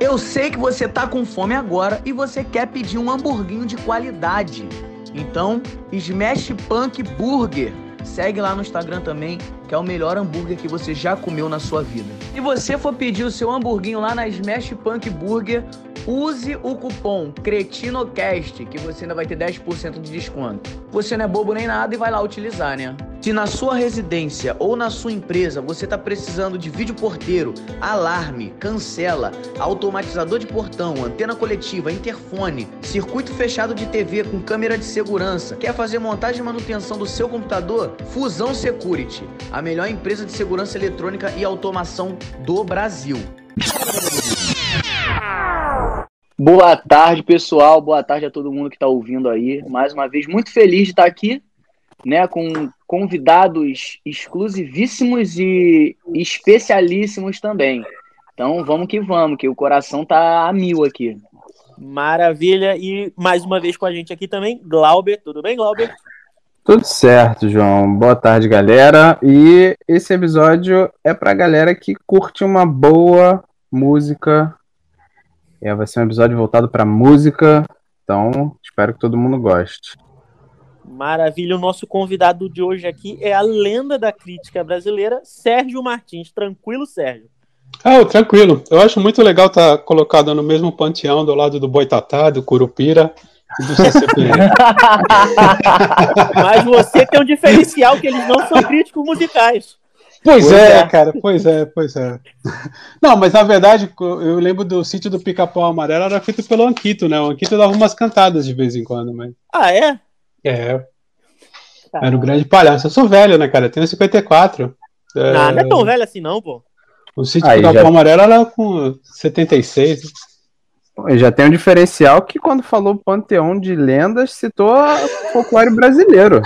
Eu sei que você tá com fome agora e você quer pedir um hamburguinho de qualidade. Então, Smash Punk Burger. Segue lá no Instagram também, que é o melhor hambúrguer que você já comeu na sua vida. Se você for pedir o seu hamburguinho lá na Smash Punk Burger, use o cupom CRETINOCAST, que você ainda vai ter 10% de desconto. Você não é bobo nem nada e vai lá utilizar, né? Se na sua residência ou na sua empresa você está precisando de vídeo porteiro, alarme, cancela, automatizador de portão, antena coletiva, interfone, circuito fechado de TV com câmera de segurança, quer fazer montagem e manutenção do seu computador? Fusão Security, a melhor empresa de segurança eletrônica e automação do Brasil. Boa tarde, pessoal. Boa tarde a todo mundo que está ouvindo aí. Mais uma vez, muito feliz de estar aqui, né, com convidados exclusivíssimos e especialíssimos também. Então, vamos que vamos, que o coração tá a mil aqui. Maravilha. E mais uma vez com a gente aqui também, Glauber. Tudo bem, Glauber? Tudo certo, João. Boa tarde, galera. E esse episódio é pra galera que curte uma boa música é, vai ser um episódio voltado para música, então espero que todo mundo goste. Maravilha, o nosso convidado de hoje aqui é a lenda da crítica brasileira, Sérgio Martins. Tranquilo, Sérgio? Ah, tranquilo. Eu acho muito legal estar tá colocado no mesmo panteão do lado do Boitatá, do Curupira e do CCPN. Mas você tem um diferencial que eles não são críticos musicais. Pois, é, é, cara, pois é, pois é. Não, mas na verdade, eu lembro do sítio do Pica-Pau Amarelo, era feito pelo Anquito, né? O Anquito dava umas cantadas de vez em quando, mas. Ah, é? É. Tá. Era um grande palhaço. Eu sou velho, né, cara? Eu tenho 54. É... Não, não é tão velho assim, não, pô. O sítio do Pica-Pau já... Amarelo era com 76. Já tem um diferencial que quando falou panteão de lendas, citou folclore brasileiro.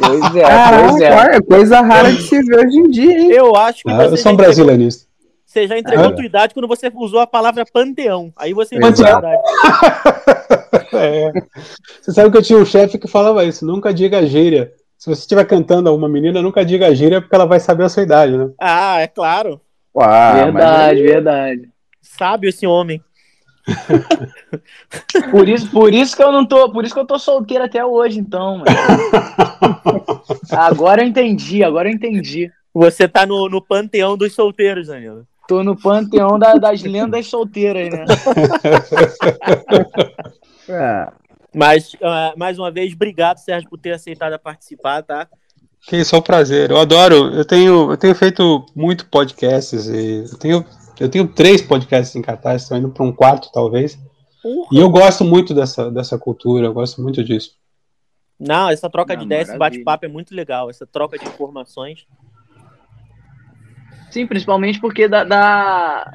pois é, pois é. Coisa rara de se ver hoje em dia, hein? Eu acho que ah. Eu sou um brasileirista. Você já entregou é. tua idade quando você usou a palavra panteão. Aí você a idade. é. Você sabe que eu tinha um chefe que falava isso: nunca diga gíria. Se você estiver cantando a uma menina, nunca diga gíria, porque ela vai saber a sua idade, né? Ah, é claro. Uau, verdade, mas... verdade sábio esse homem. por isso, por isso que eu não tô, por isso que eu tô solteiro até hoje, então. agora eu entendi, agora eu entendi. Você tá no, no panteão dos solteiros, Danilo. Tô no panteão da, das lendas solteiras, né? é. Mas, uh, mais uma vez, obrigado, Sérgio, por ter aceitado participar, tá? Que isso, é um prazer. Eu adoro. Eu tenho, eu tenho feito muito podcasts e eu tenho eu tenho três podcasts em cartaz, estou indo para um quarto, talvez. Uhum. E eu gosto muito dessa, dessa cultura, eu gosto muito disso. Não, essa troca Não, de ideias, esse bate-papo é muito legal, essa troca de informações. Sim, principalmente porque dá, dá,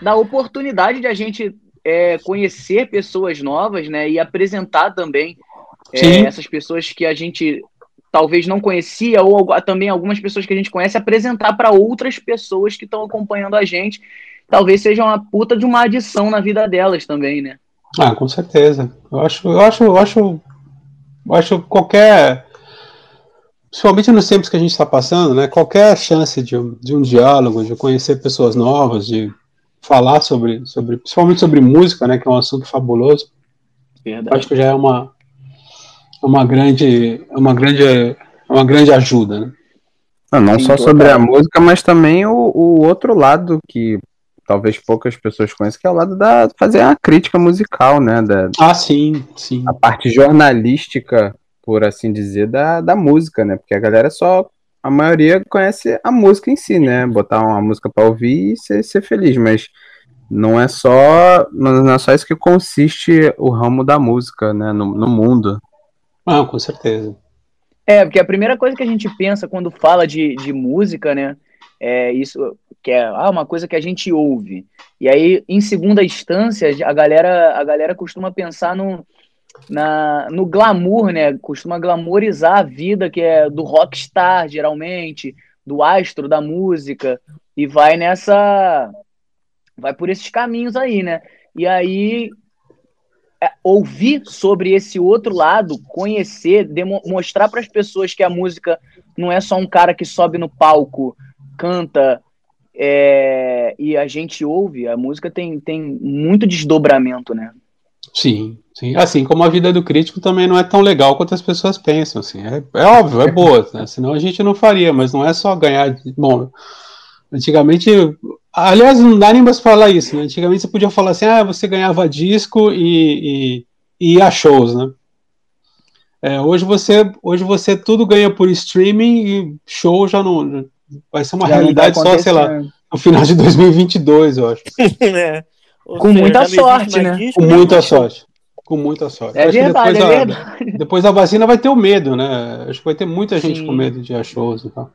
dá oportunidade de a gente é, conhecer pessoas novas, né? E apresentar também é, essas pessoas que a gente talvez não conhecia, ou também algumas pessoas que a gente conhece, apresentar para outras pessoas que estão acompanhando a gente. Talvez seja uma puta de uma adição na vida delas também, né? Ah, com certeza. Eu acho, eu acho, eu acho, eu acho qualquer. Principalmente nos tempos que a gente está passando, né? Qualquer chance de, de um diálogo, de conhecer pessoas novas, de falar sobre, sobre, principalmente sobre música, né? Que é um assunto fabuloso. Verdade. Acho que já é uma, uma grande, uma grande, uma grande ajuda, né? Não, não só sobre a música, mas também o, o outro lado que talvez poucas pessoas conheçam, que é o lado da fazer a crítica musical, né? Da, ah, sim, sim. A parte jornalística, por assim dizer, da, da música, né? Porque a galera só a maioria conhece a música em si, né? Botar uma música para ouvir e ser, ser feliz, mas não é só não é só isso que consiste o ramo da música, né, no, no mundo. Ah, com certeza. É, porque a primeira coisa que a gente pensa quando fala de, de música, né, é isso que é ah, uma coisa que a gente ouve. E aí, em segunda instância, a galera, a galera costuma pensar no, na, no glamour, né? Costuma glamorizar a vida que é do rockstar, geralmente, do astro da música, e vai nessa vai por esses caminhos aí, né? E aí ouvir sobre esse outro lado, conhecer, mostrar para as pessoas que a música não é só um cara que sobe no palco, canta é, e a gente ouve, a música tem, tem muito desdobramento, né? Sim, sim. Assim como a vida do crítico também não é tão legal quanto as pessoas pensam. Assim. É, é óbvio, é boa, né? senão a gente não faria, mas não é só ganhar. Bom, antigamente Aliás, não dá nem mais falar isso, né? Antigamente você podia falar assim, ah, você ganhava disco e, e, e ia shows, né? É, hoje você hoje você tudo ganha por streaming e show já não vai ser uma já tá realidade tá só, sei lá, no final de 2022, eu acho. é. Com seja, muita sorte, né? Disco, Com muita sorte. Com muita sorte. É verdade, depois, é a, verdade. depois da vacina vai ter o medo, né? Acho que vai ter muita gente Sim. com medo de ir a shows e tal.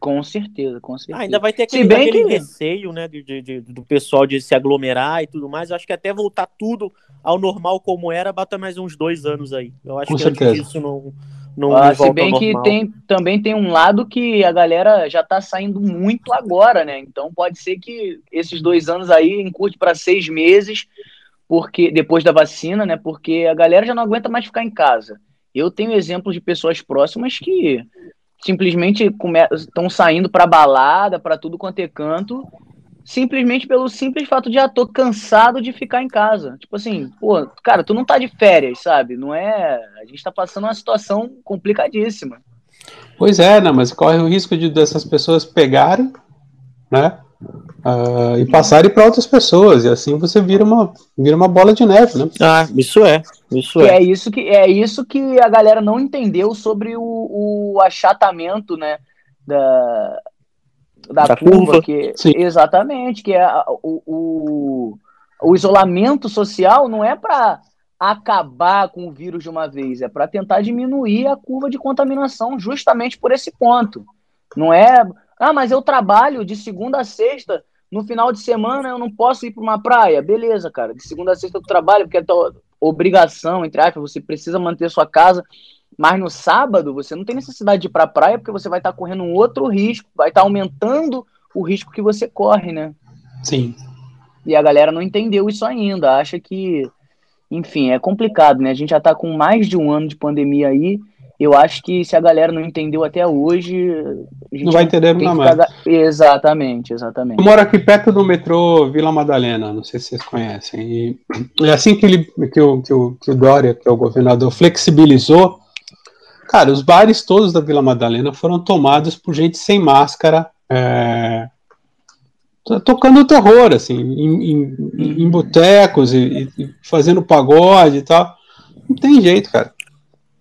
Com certeza, com certeza. Ah, ainda vai ter aquele, aquele que... receio, né, de, de, de, do pessoal de se aglomerar e tudo mais. Eu acho que até voltar tudo ao normal como era, bata mais uns dois anos aí. Eu acho com que certeza. isso não, não, ah, Se bem que tem, também tem um lado que a galera já tá saindo muito agora, né? Então pode ser que esses dois anos aí encurte para seis meses, porque depois da vacina, né? Porque a galera já não aguenta mais ficar em casa. Eu tenho exemplos de pessoas próximas que simplesmente estão saindo para balada, para tudo quanto é canto, simplesmente pelo simples fato de ah, tô cansado de ficar em casa. Tipo assim, pô, cara, tu não tá de férias, sabe? Não é, a gente tá passando uma situação complicadíssima. Pois é, né, mas corre o risco de dessas pessoas pegarem, né? Uh, e passarem para outras pessoas, e assim você vira uma, vira uma bola de neve, né? Ah, isso é. Isso é. é. isso que é isso que a galera não entendeu sobre o, o achatamento, né? Da, da, da curva, curva, que Sim. exatamente, que é o, o, o isolamento social não é para acabar com o vírus de uma vez, é para tentar diminuir a curva de contaminação justamente por esse ponto. Não é, ah, mas eu trabalho de segunda a sexta, no final de semana eu não posso ir para uma praia. Beleza, cara. De segunda a sexta eu trabalho, porque é tua obrigação, entre aspas, você precisa manter sua casa. Mas no sábado você não tem necessidade de ir para a praia, porque você vai estar tá correndo um outro risco, vai estar tá aumentando o risco que você corre, né? Sim. E a galera não entendeu isso ainda, acha que, enfim, é complicado, né? A gente já está com mais de um ano de pandemia aí eu acho que se a galera não entendeu até hoje. não vai entender nunca mais. Exatamente, exatamente. Eu moro aqui perto do metrô Vila Madalena, não sei se vocês conhecem. E é assim que, ele, que, o, que, o, que o Dória, que é o governador, flexibilizou. Cara, os bares todos da Vila Madalena foram tomados por gente sem máscara, é, tocando terror, assim, em, em, em botecos e, e fazendo pagode e tal. Não tem jeito, cara.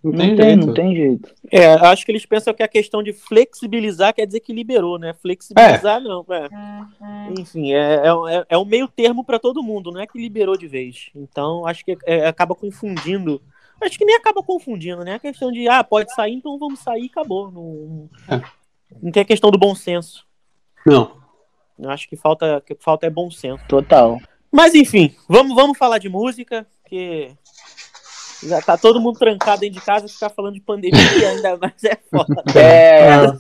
Não, tem, tem jeito. Não tem jeito. É, acho que eles pensam que a questão de flexibilizar quer dizer que liberou, né? Flexibilizar é. não. É. Enfim, é, é, é um meio termo para todo mundo, não é que liberou de vez. Então, acho que é, acaba confundindo. Acho que nem acaba confundindo, né? A questão de, ah, pode sair, então vamos sair e acabou. Não, é. não tem a questão do bom senso. Não. Eu acho que falta, que falta é bom senso. Total. Mas enfim, vamos, vamos falar de música, que já tá todo mundo trancado dentro de casa, ficar falando de pandemia ainda mais é foda. É.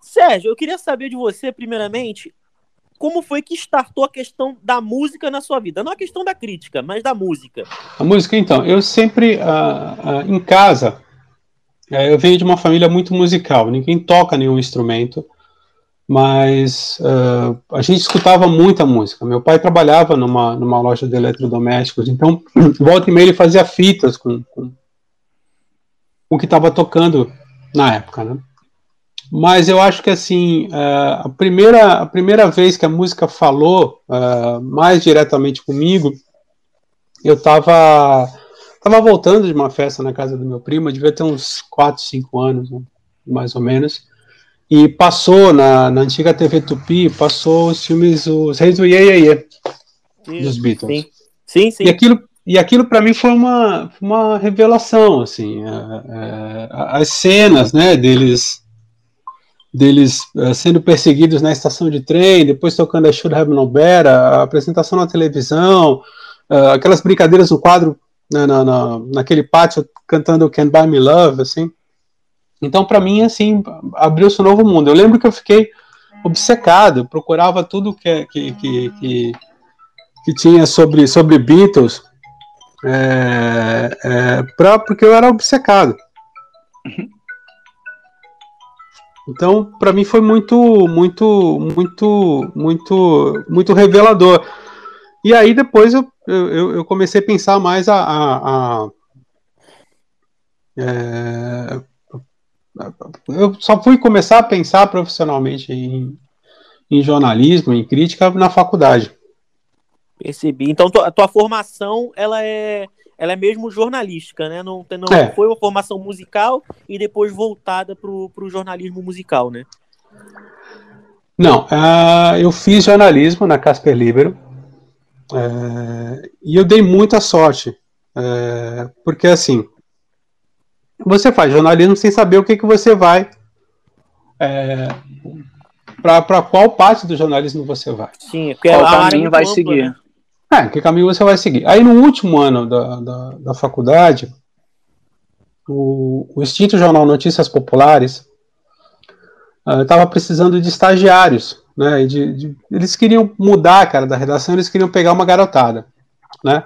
Sérgio, eu queria saber de você, primeiramente, como foi que startou a questão da música na sua vida? Não a questão da crítica, mas da música. A música, então, eu sempre, uh, uh, em casa, uh, eu venho de uma família muito musical, ninguém toca nenhum instrumento, mas uh, a gente escutava muita música. Meu pai trabalhava numa, numa loja de eletrodomésticos, então volta e meia ele fazia fitas com, com, com o que estava tocando na época, né? Mas eu acho que assim uh, a primeira a primeira vez que a música falou uh, mais diretamente comigo, eu estava tava voltando de uma festa na casa do meu primo, devia ter uns 4, 5 anos, né? mais ou menos. E passou na, na antiga TV Tupi, passou os filmes, os Reis do Iê, Iê, Iê dos Beatles. Sim, sim. sim. E aquilo, e aquilo para mim foi uma, uma revelação, assim, é, é, as cenas, né, deles deles uh, sendo perseguidos na estação de trem, depois tocando a Should Have No Better, a apresentação na televisão, uh, aquelas brincadeiras no quadro, né, na, na, naquele pátio cantando Can't Buy Me Love, assim. Então, para mim, assim, abriu-se um novo mundo. Eu lembro que eu fiquei obcecado, procurava tudo que, que, que, que, que tinha sobre, sobre Beatles, é, é, pra, porque eu era obcecado. Então, para mim foi muito, muito, muito, muito, muito revelador. E aí depois eu, eu, eu comecei a pensar mais a, a, a é, eu só fui começar a pensar profissionalmente em, em jornalismo, em crítica na faculdade. Percebi. Então a tua formação ela é ela é mesmo jornalística, né? Não, não é. foi uma formação musical e depois voltada para o jornalismo musical, né? Não, uh, eu fiz jornalismo na Casper Libero uh, e eu dei muita sorte, uh, porque assim, você faz jornalismo sem saber o que, que você vai. É, para qual parte do jornalismo você vai. Sim, qual caminho vai seguir. Né? É, que caminho você vai seguir. Aí no último ano da, da, da faculdade, o, o extinto jornal Notícias Populares estava uh, precisando de estagiários, né? De, de, eles queriam mudar, cara, da redação, eles queriam pegar uma garotada, né?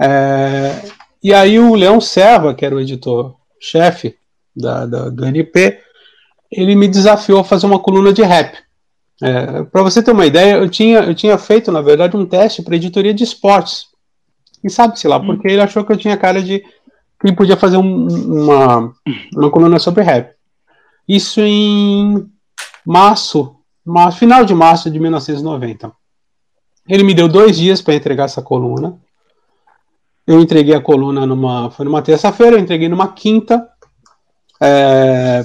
É, e aí o Leão Serva, que era o editor-chefe da, da, do NP, ele me desafiou a fazer uma coluna de rap. É, para você ter uma ideia, eu tinha, eu tinha feito, na verdade, um teste para editoria de esportes. E sabe-se lá, hum. porque ele achou que eu tinha cara de que podia fazer um, uma, uma coluna sobre rap. Isso em março, março, final de março de 1990. Ele me deu dois dias para entregar essa coluna. Eu entreguei a coluna numa, foi numa terça-feira, eu entreguei numa quinta. É,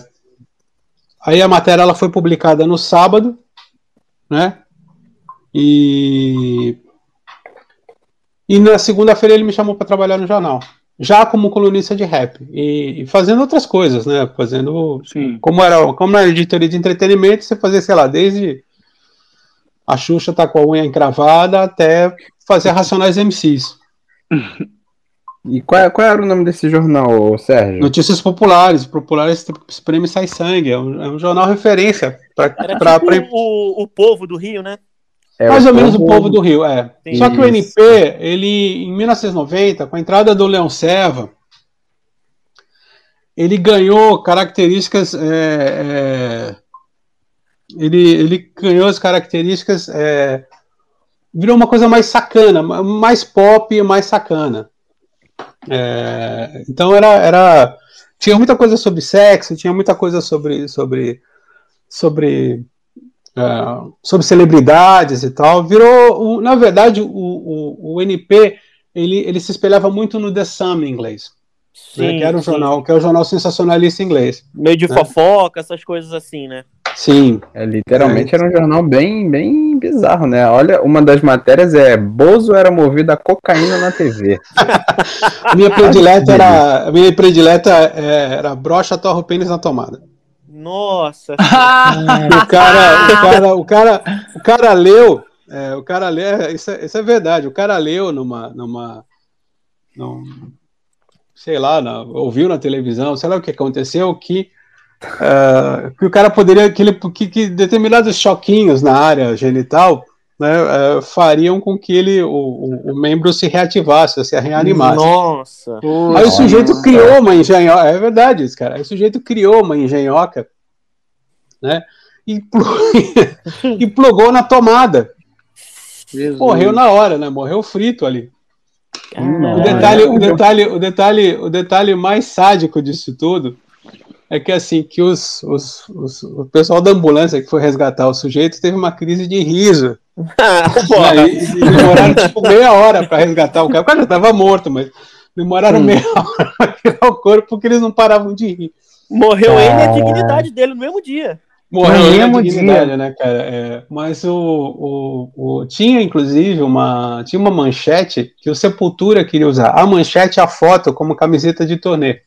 aí a matéria ela foi publicada no sábado né? E e na segunda-feira ele me chamou para trabalhar no jornal, já como colunista de rap e, e fazendo outras coisas, né? Fazendo Sim. como era como era editoria de entretenimento, você fazia, sei lá, desde a Xuxa tá com a unha encravada até fazer Racionais MCs. E qual, qual, era o nome desse jornal, Sérgio? Notícias Populares. Populares Prêmio Sai Sangue. É um, é um jornal referência. Pra, era pra, tipo pra... O, o povo do Rio, né? É, Mais ou menos o povo do Rio, é. Sim. Só que o NP, ele, em 1990, com a entrada do Leão Serva, ele ganhou características. É, é, ele, ele ganhou as características. É, virou uma coisa mais sacana, mais pop e mais sacana. É, então era, era tinha muita coisa sobre sexo, tinha muita coisa sobre sobre sobre uh, sobre celebridades e tal. Virou, na verdade, o, o, o, NP ele, ele se espelhava muito no The Sun em inglês. Né, sim, né, que era um sim. jornal, que é o jornal sensacionalista inglês. Meio de né? fofoca, essas coisas assim, né? Sim. É, literalmente é. era um jornal bem, bem bizarro, né? Olha, uma das matérias é Bozo era movido a cocaína na TV. minha predileta era. Minha predileta é, era brocha, torra o pênis na tomada. Nossa! o, cara, o, cara, o, cara, o cara leu. É, o cara leu. Isso é, isso é verdade. O cara leu numa. numa num, sei lá, na, ouviu na televisão, sei lá o que aconteceu, que Uh, que o cara poderia, que, ele, que, que, determinados choquinhos na área genital né, uh, fariam com que ele, o, o, o, membro se reativasse, se reanimasse. Nossa! Aí o sujeito criou uma engenhoca, é verdade isso, cara. Aí o sujeito criou uma engenhoca, né, e, e plugou na tomada. Jesus. Morreu na hora, né? Morreu frito ali. o detalhe, o detalhe, o detalhe, o detalhe mais sádico disso tudo é que assim, que os, os, os, o pessoal da ambulância que foi resgatar o sujeito teve uma crise de riso. e, e demoraram tipo meia hora para resgatar o cara. O cara já estava morto, mas demoraram hum. meia hora para tirar o corpo porque eles não paravam de rir. Morreu ele e a dignidade dele no mesmo dia. Morreu no mesmo dia, né, cara? É, mas o, o, o, tinha inclusive uma tinha uma manchete que o Sepultura queria usar. A manchete a foto como camiseta de turnê.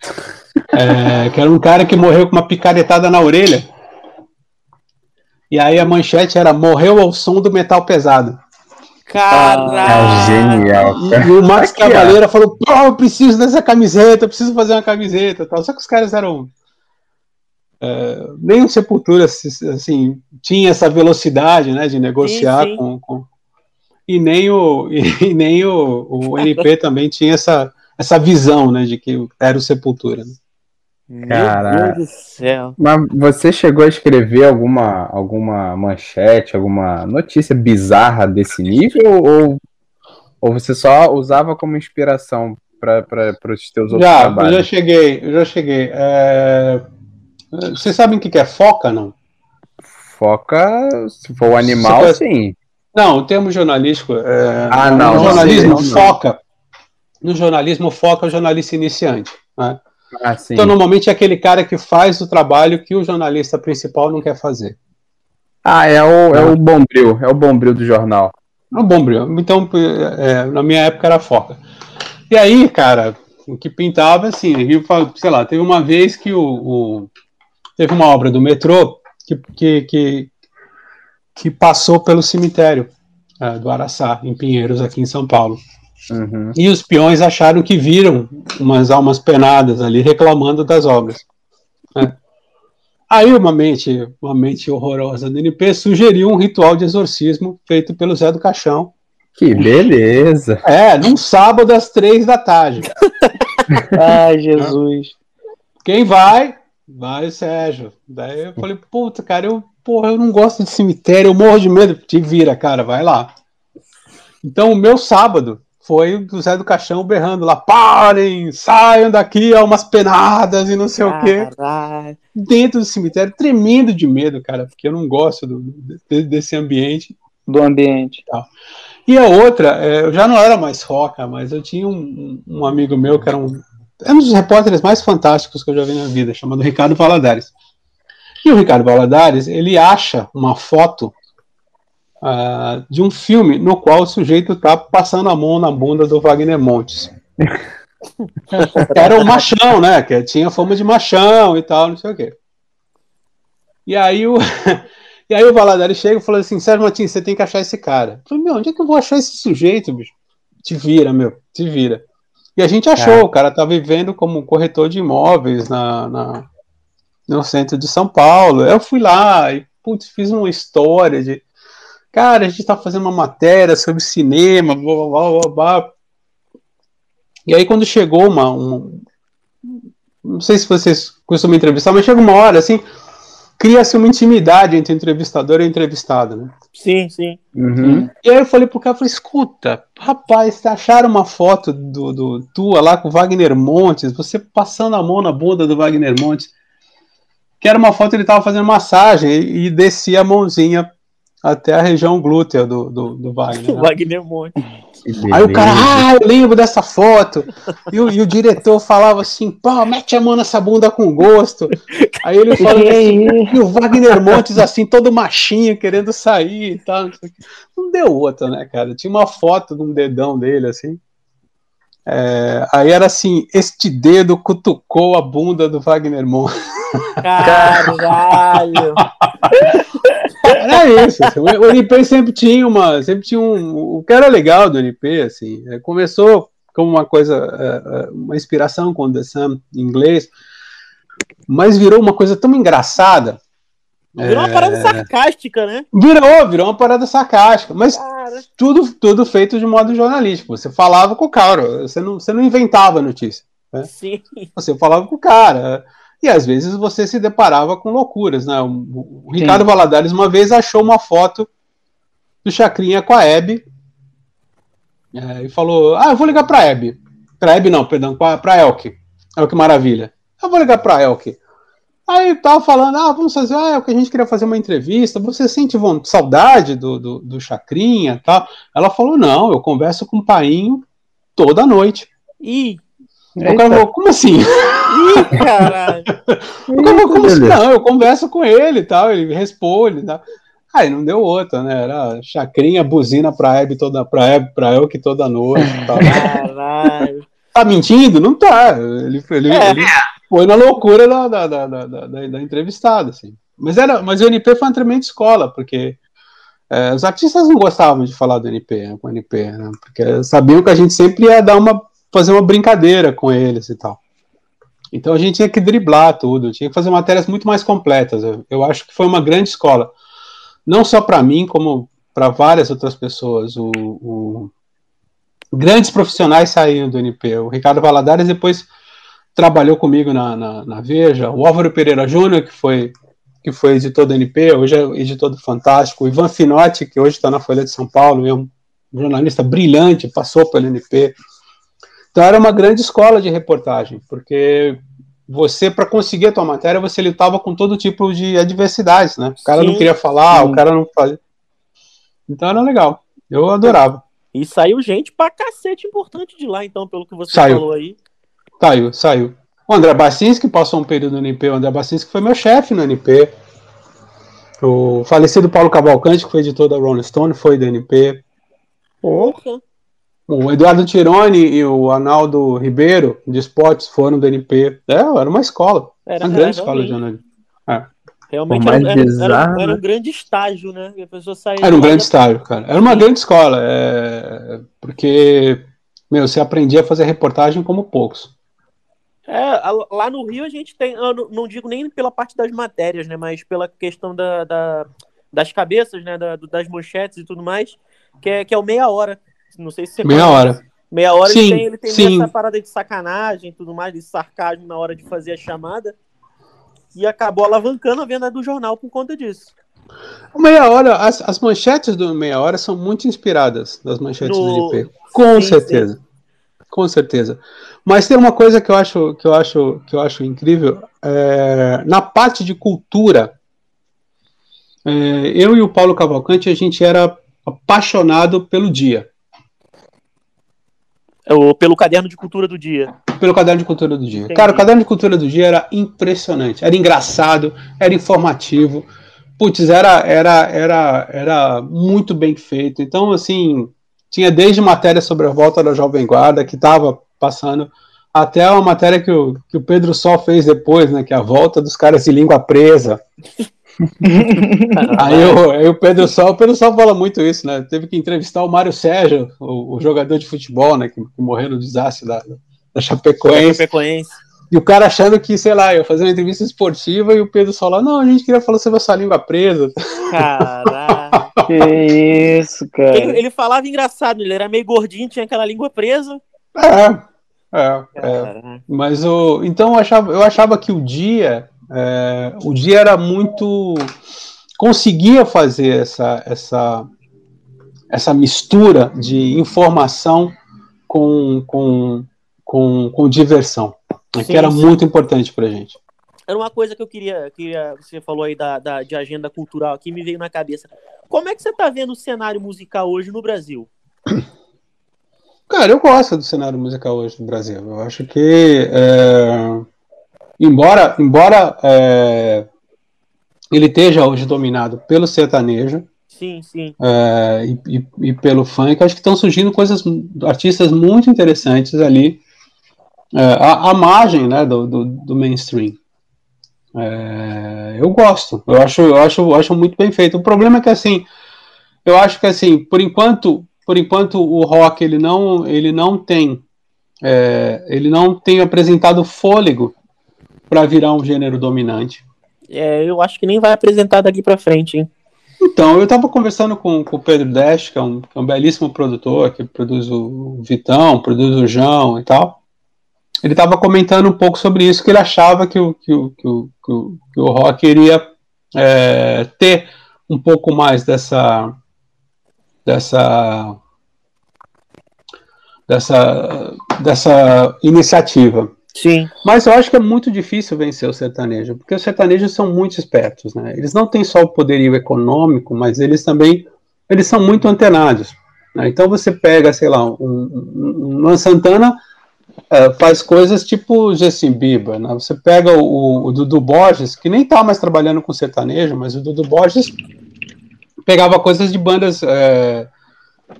É, que era um cara que morreu com uma picaretada na orelha. E aí a manchete era morreu ao som do metal pesado. Caralho! É genial. E, e, o Max Cavaleira falou: pô, eu preciso dessa camiseta, eu preciso fazer uma camiseta. Tal. Só que os caras eram é, nem o Sepultura assim, tinha essa velocidade né, de negociar sim, sim. Com, com, E nem o, e, nem o, o NP também tinha essa, essa visão né, de que era o Sepultura. Né? Cara, Meu Deus do céu. Mas você chegou a escrever alguma, alguma manchete, alguma notícia bizarra desse nível? Ou, ou você só usava como inspiração para os teus outros já, trabalhos? Eu já cheguei, eu já cheguei. É, vocês sabem o que é foca, não? Foca, se for o animal, sim. Não, o termo jornalístico. É... Ah, não. No jornalismo, não, foca. No jornalismo, foca é o jornalista iniciante. Né? Ah, então, normalmente é aquele cara que faz o trabalho que o jornalista principal não quer fazer. Ah, é o, é o bombril, é o bombril do jornal. É o bombril. Então, é, na minha época era foca. E aí, cara, o que pintava assim, sei lá, teve uma vez que o, o teve uma obra do metrô que, que, que, que passou pelo cemitério é, do Araçá, em Pinheiros, aqui em São Paulo. Uhum. E os peões acharam que viram umas almas penadas ali reclamando das obras. Né? Aí uma mente, uma mente horrorosa do NP sugeriu um ritual de exorcismo feito pelo Zé do Caixão. Que beleza! É, num sábado às três da tarde. Ai, Jesus. Quem vai? Vai, Sérgio. Daí eu falei, puta, cara, eu, porra, eu não gosto de cemitério, eu morro de medo. Te vira, cara, vai lá. Então, o meu sábado foi o Zé do Caixão berrando lá: parem, saiam daqui, há umas penadas e não sei Caralho. o quê. Dentro do cemitério, tremendo de medo, cara, porque eu não gosto do, desse ambiente. Do ambiente. E a outra, é, eu já não era mais roca, mas eu tinha um, um amigo meu que era um é um dos repórteres mais fantásticos que eu já vi na vida, chamado Ricardo Valadares. E o Ricardo Valadares, ele acha uma foto uh, de um filme no qual o sujeito está passando a mão na bunda do Wagner Montes. Era um machão, né? Que tinha fama de machão e tal, não sei o quê. E aí o, e aí o Valadares chega e fala assim, Sérgio Martins, você tem que achar esse cara. Eu falei, meu, onde é que eu vou achar esse sujeito, bicho? Te vira, meu, te vira. E a gente achou, é. o cara tá vivendo como corretor de imóveis na, na, no centro de São Paulo. Eu fui lá e, putz, fiz uma história de. Cara, a gente tá fazendo uma matéria sobre cinema, blá blá blá blá. blá. E aí, quando chegou uma. Um, não sei se vocês costumam entrevistar, mas chega uma hora assim cria-se uma intimidade entre entrevistador e entrevistado, né? Sim, sim. Uhum. E aí eu falei pro cara, falei, escuta, rapaz, acharam uma foto do, do tua lá com o Wagner Montes, você passando a mão na bunda do Wagner Montes, que era uma foto ele tava fazendo massagem e, e descia a mãozinha até a região glútea do, do, do Wagner. Né? Wagner Monte. Aí o cara, ah, eu lembro dessa foto. E o, e o, diretor falava assim, pô, mete a mão nessa bunda com gosto. Aí ele falou assim, e o Wagner Montes assim, todo machinho, querendo sair e tal. Não deu outra, né, cara? Tinha uma foto de um dedão dele, assim. É, aí era assim, este dedo cutucou a bunda do Wagner Montes. Caralho! Era isso. Assim, o NP sempre tinha uma. Sempre tinha um. O que era legal do NP, assim, é, começou como uma coisa, é, é, uma inspiração com The Sun em inglês, mas virou uma coisa tão engraçada. Virou uma parada sarcástica, né? Virou, virou uma parada sarcástica, mas tudo, tudo feito de modo jornalístico. Você falava com o cara, você não, você não inventava notícia. Né? Sim. Você falava com o cara. E às vezes você se deparava com loucuras, né? O, Ricardo Valadares uma vez achou uma foto do Chacrinha com a Hebe é, e falou: Ah, eu vou ligar pra Hebe. Pra Hebe não, perdão, pra, pra Elke. Elke Maravilha. Eu vou ligar pra Elke. Aí tava falando, ah, vamos fazer, ah, é o que a gente queria fazer uma entrevista, você sente vontade, saudade do, do, do Chacrinha tal? Ela falou, não, eu converso com o Painho toda noite. O cara falou, como assim? Caralho. Como, como assim, não, eu converso com ele e tal, ele responde e tal. Aí não deu outra, né? Era chacrinha, buzina pra Hebe toda, pra Hebe, pra eu que toda noite tal. Caralho. Tá mentindo? Não tá. Ele, ele, É. ele foi na loucura da, da, da, da, da- da entrevistada, assim. Mas, era, mas o NP foi uma tremenda escola, porque é, os artistas não gostavam de falar do NP, né, com o NP, né? Porque sabiam que a gente sempre ia dar uma, fazer uma brincadeira com eles e tal. Então a gente tinha que driblar tudo, tinha que fazer matérias muito mais completas. Eu, eu acho que foi uma grande escola. Não só para mim, como para várias outras pessoas. O, o- grandes profissionais saíram do NP. O Ricardo Valadares depois trabalhou comigo na, na, na Veja. O Álvaro Pereira Júnior, que foi, que foi editor do NP, hoje é editor do Fantástico. O Ivan Finotti, que hoje está na Folha de São Paulo, é um jornalista brilhante, passou pelo NP. Então era uma grande escola de reportagem, porque você, para conseguir a tua matéria, você lutava com todo tipo de adversidades, né? O cara não Sim, queria falar, sim. o cara não fazia. Então era legal. Eu adorava. E saiu gente pra cacete importante de lá, então, pelo que você Saiu. falou aí. Saiu, saiu. O André Bacinski passou um período no NP. O André Bacinski foi meu chefe no NP. O falecido Paulo Cavalcante, que foi editor da Rolling Stone, foi do NP. Porra. O Eduardo Tironi e o Arnaldo Ribeiro, de esportes, foram do NP. É, era uma escola. Era, Uma era grande escola de realmente, jornalismo. realmente Por era, era- era- era um grande estágio, né? A pessoa saía Era um grande já- estágio, cara. Era uma grande escola. é, Porque, meu, você aprendia a fazer reportagem como poucos. É, lá no Rio a gente tem, eu não, digo nem pela parte das matérias, né? Mas pela questão da, da- das cabeças, né? da- das manchetes e tudo mais, que é, que é o meia hora. Não sei se você Meia conhece. hora. Meia hora Sim, ele tem, ele tem sim. essa parada de sacanagem e tudo mais, de sarcasmo na hora de fazer a chamada. E acabou alavancando a venda do jornal por conta disso. Meia hora, as, as manchetes do Meia Hora são muito inspiradas das manchetes No- do NP. Com Sim, certeza. Com certeza. Mas tem uma coisa que eu acho que eu acho que eu acho incrível é, na parte de cultura. é, eu e o Paulo Cavalcante a gente era apaixonado pelo dia, É o- pelo caderno de cultura do dia. pelo caderno de cultura do dia. Entendi. Cara, o caderno de cultura do dia era impressionante, era engraçado, era informativo. Putz, era, era, era, era muito bem feito. Então, assim, tinha desde matéria sobre a volta da Jovem Guarda, que estava passando, até uma matéria que o, que o Pedro Sol fez depois, né? Que é a volta dos caras de língua presa. Aí o, aí o Pedro Sol, o Pedro Sol fala muito isso, né? Teve que entrevistar o Mário Sérgio, o, o jogador de futebol, né? Que, que morreu no desastre da, da Chapecoense. Frequência. E o cara achando que, sei lá, ia fazer uma entrevista esportiva e o Pedro Sol lá, não, a gente queria falar sobre essa língua presa. Caralho. Que isso, cara. Ele, ele falava engraçado, ele era meio gordinho, tinha aquela língua presa. É, é, é. Mas o. Então eu achava, eu achava que o dia. É, o dia era muito. conseguia fazer essa, essa, essa mistura de informação com, com, com, com diversão. né, Sim, que era sim. muito importante pra gente. Era uma coisa que eu queria, queria você falou aí da, da, de agenda cultural aqui, me veio na cabeça. Como é que você tá vendo o cenário musical hoje no Brasil? Cara, eu gosto do cenário musical hoje no Brasil. Eu acho que, é, embora, embora é, ele esteja hoje dominado pelo sertanejo Sim, sim. é, e, e- e pelo funk, acho que estão surgindo coisas, artistas muito interessantes ali, é, à, à margem né, do, do, do mainstream. É, eu gosto, eu acho, eu acho, eu acho muito bem feito. O problema é que assim, eu acho que assim, por enquanto, por enquanto o rock ele não, ele não tem, é, ele não tem apresentado fôlego para virar um gênero dominante. É, eu acho que nem vai apresentar daqui pra frente, hein? Então, eu estava conversando com, com o Pedro Dash, que é, um, que é um belíssimo produtor, que produz o Vitão, produz o João e tal. Ele estava comentando um pouco sobre isso, que ele achava que o, que o, que o, que o, que o rock iria é, ter um pouco mais dessa dessa dessa dessa iniciativa. Sim. Mas eu acho que é muito difícil vencer o sertanejo, porque os sertanejos são muito espertos, né? Eles não têm só o poderio econômico, mas eles também eles são muito antenados. né? Então você pega, sei lá, um, um, um Luan Santana é, faz coisas tipo Justin Bieber, né? Você pega o, o, Dudu Borges, que nem tá mais trabalhando com sertanejo, mas o Dudu Borges pegava coisas de bandas é,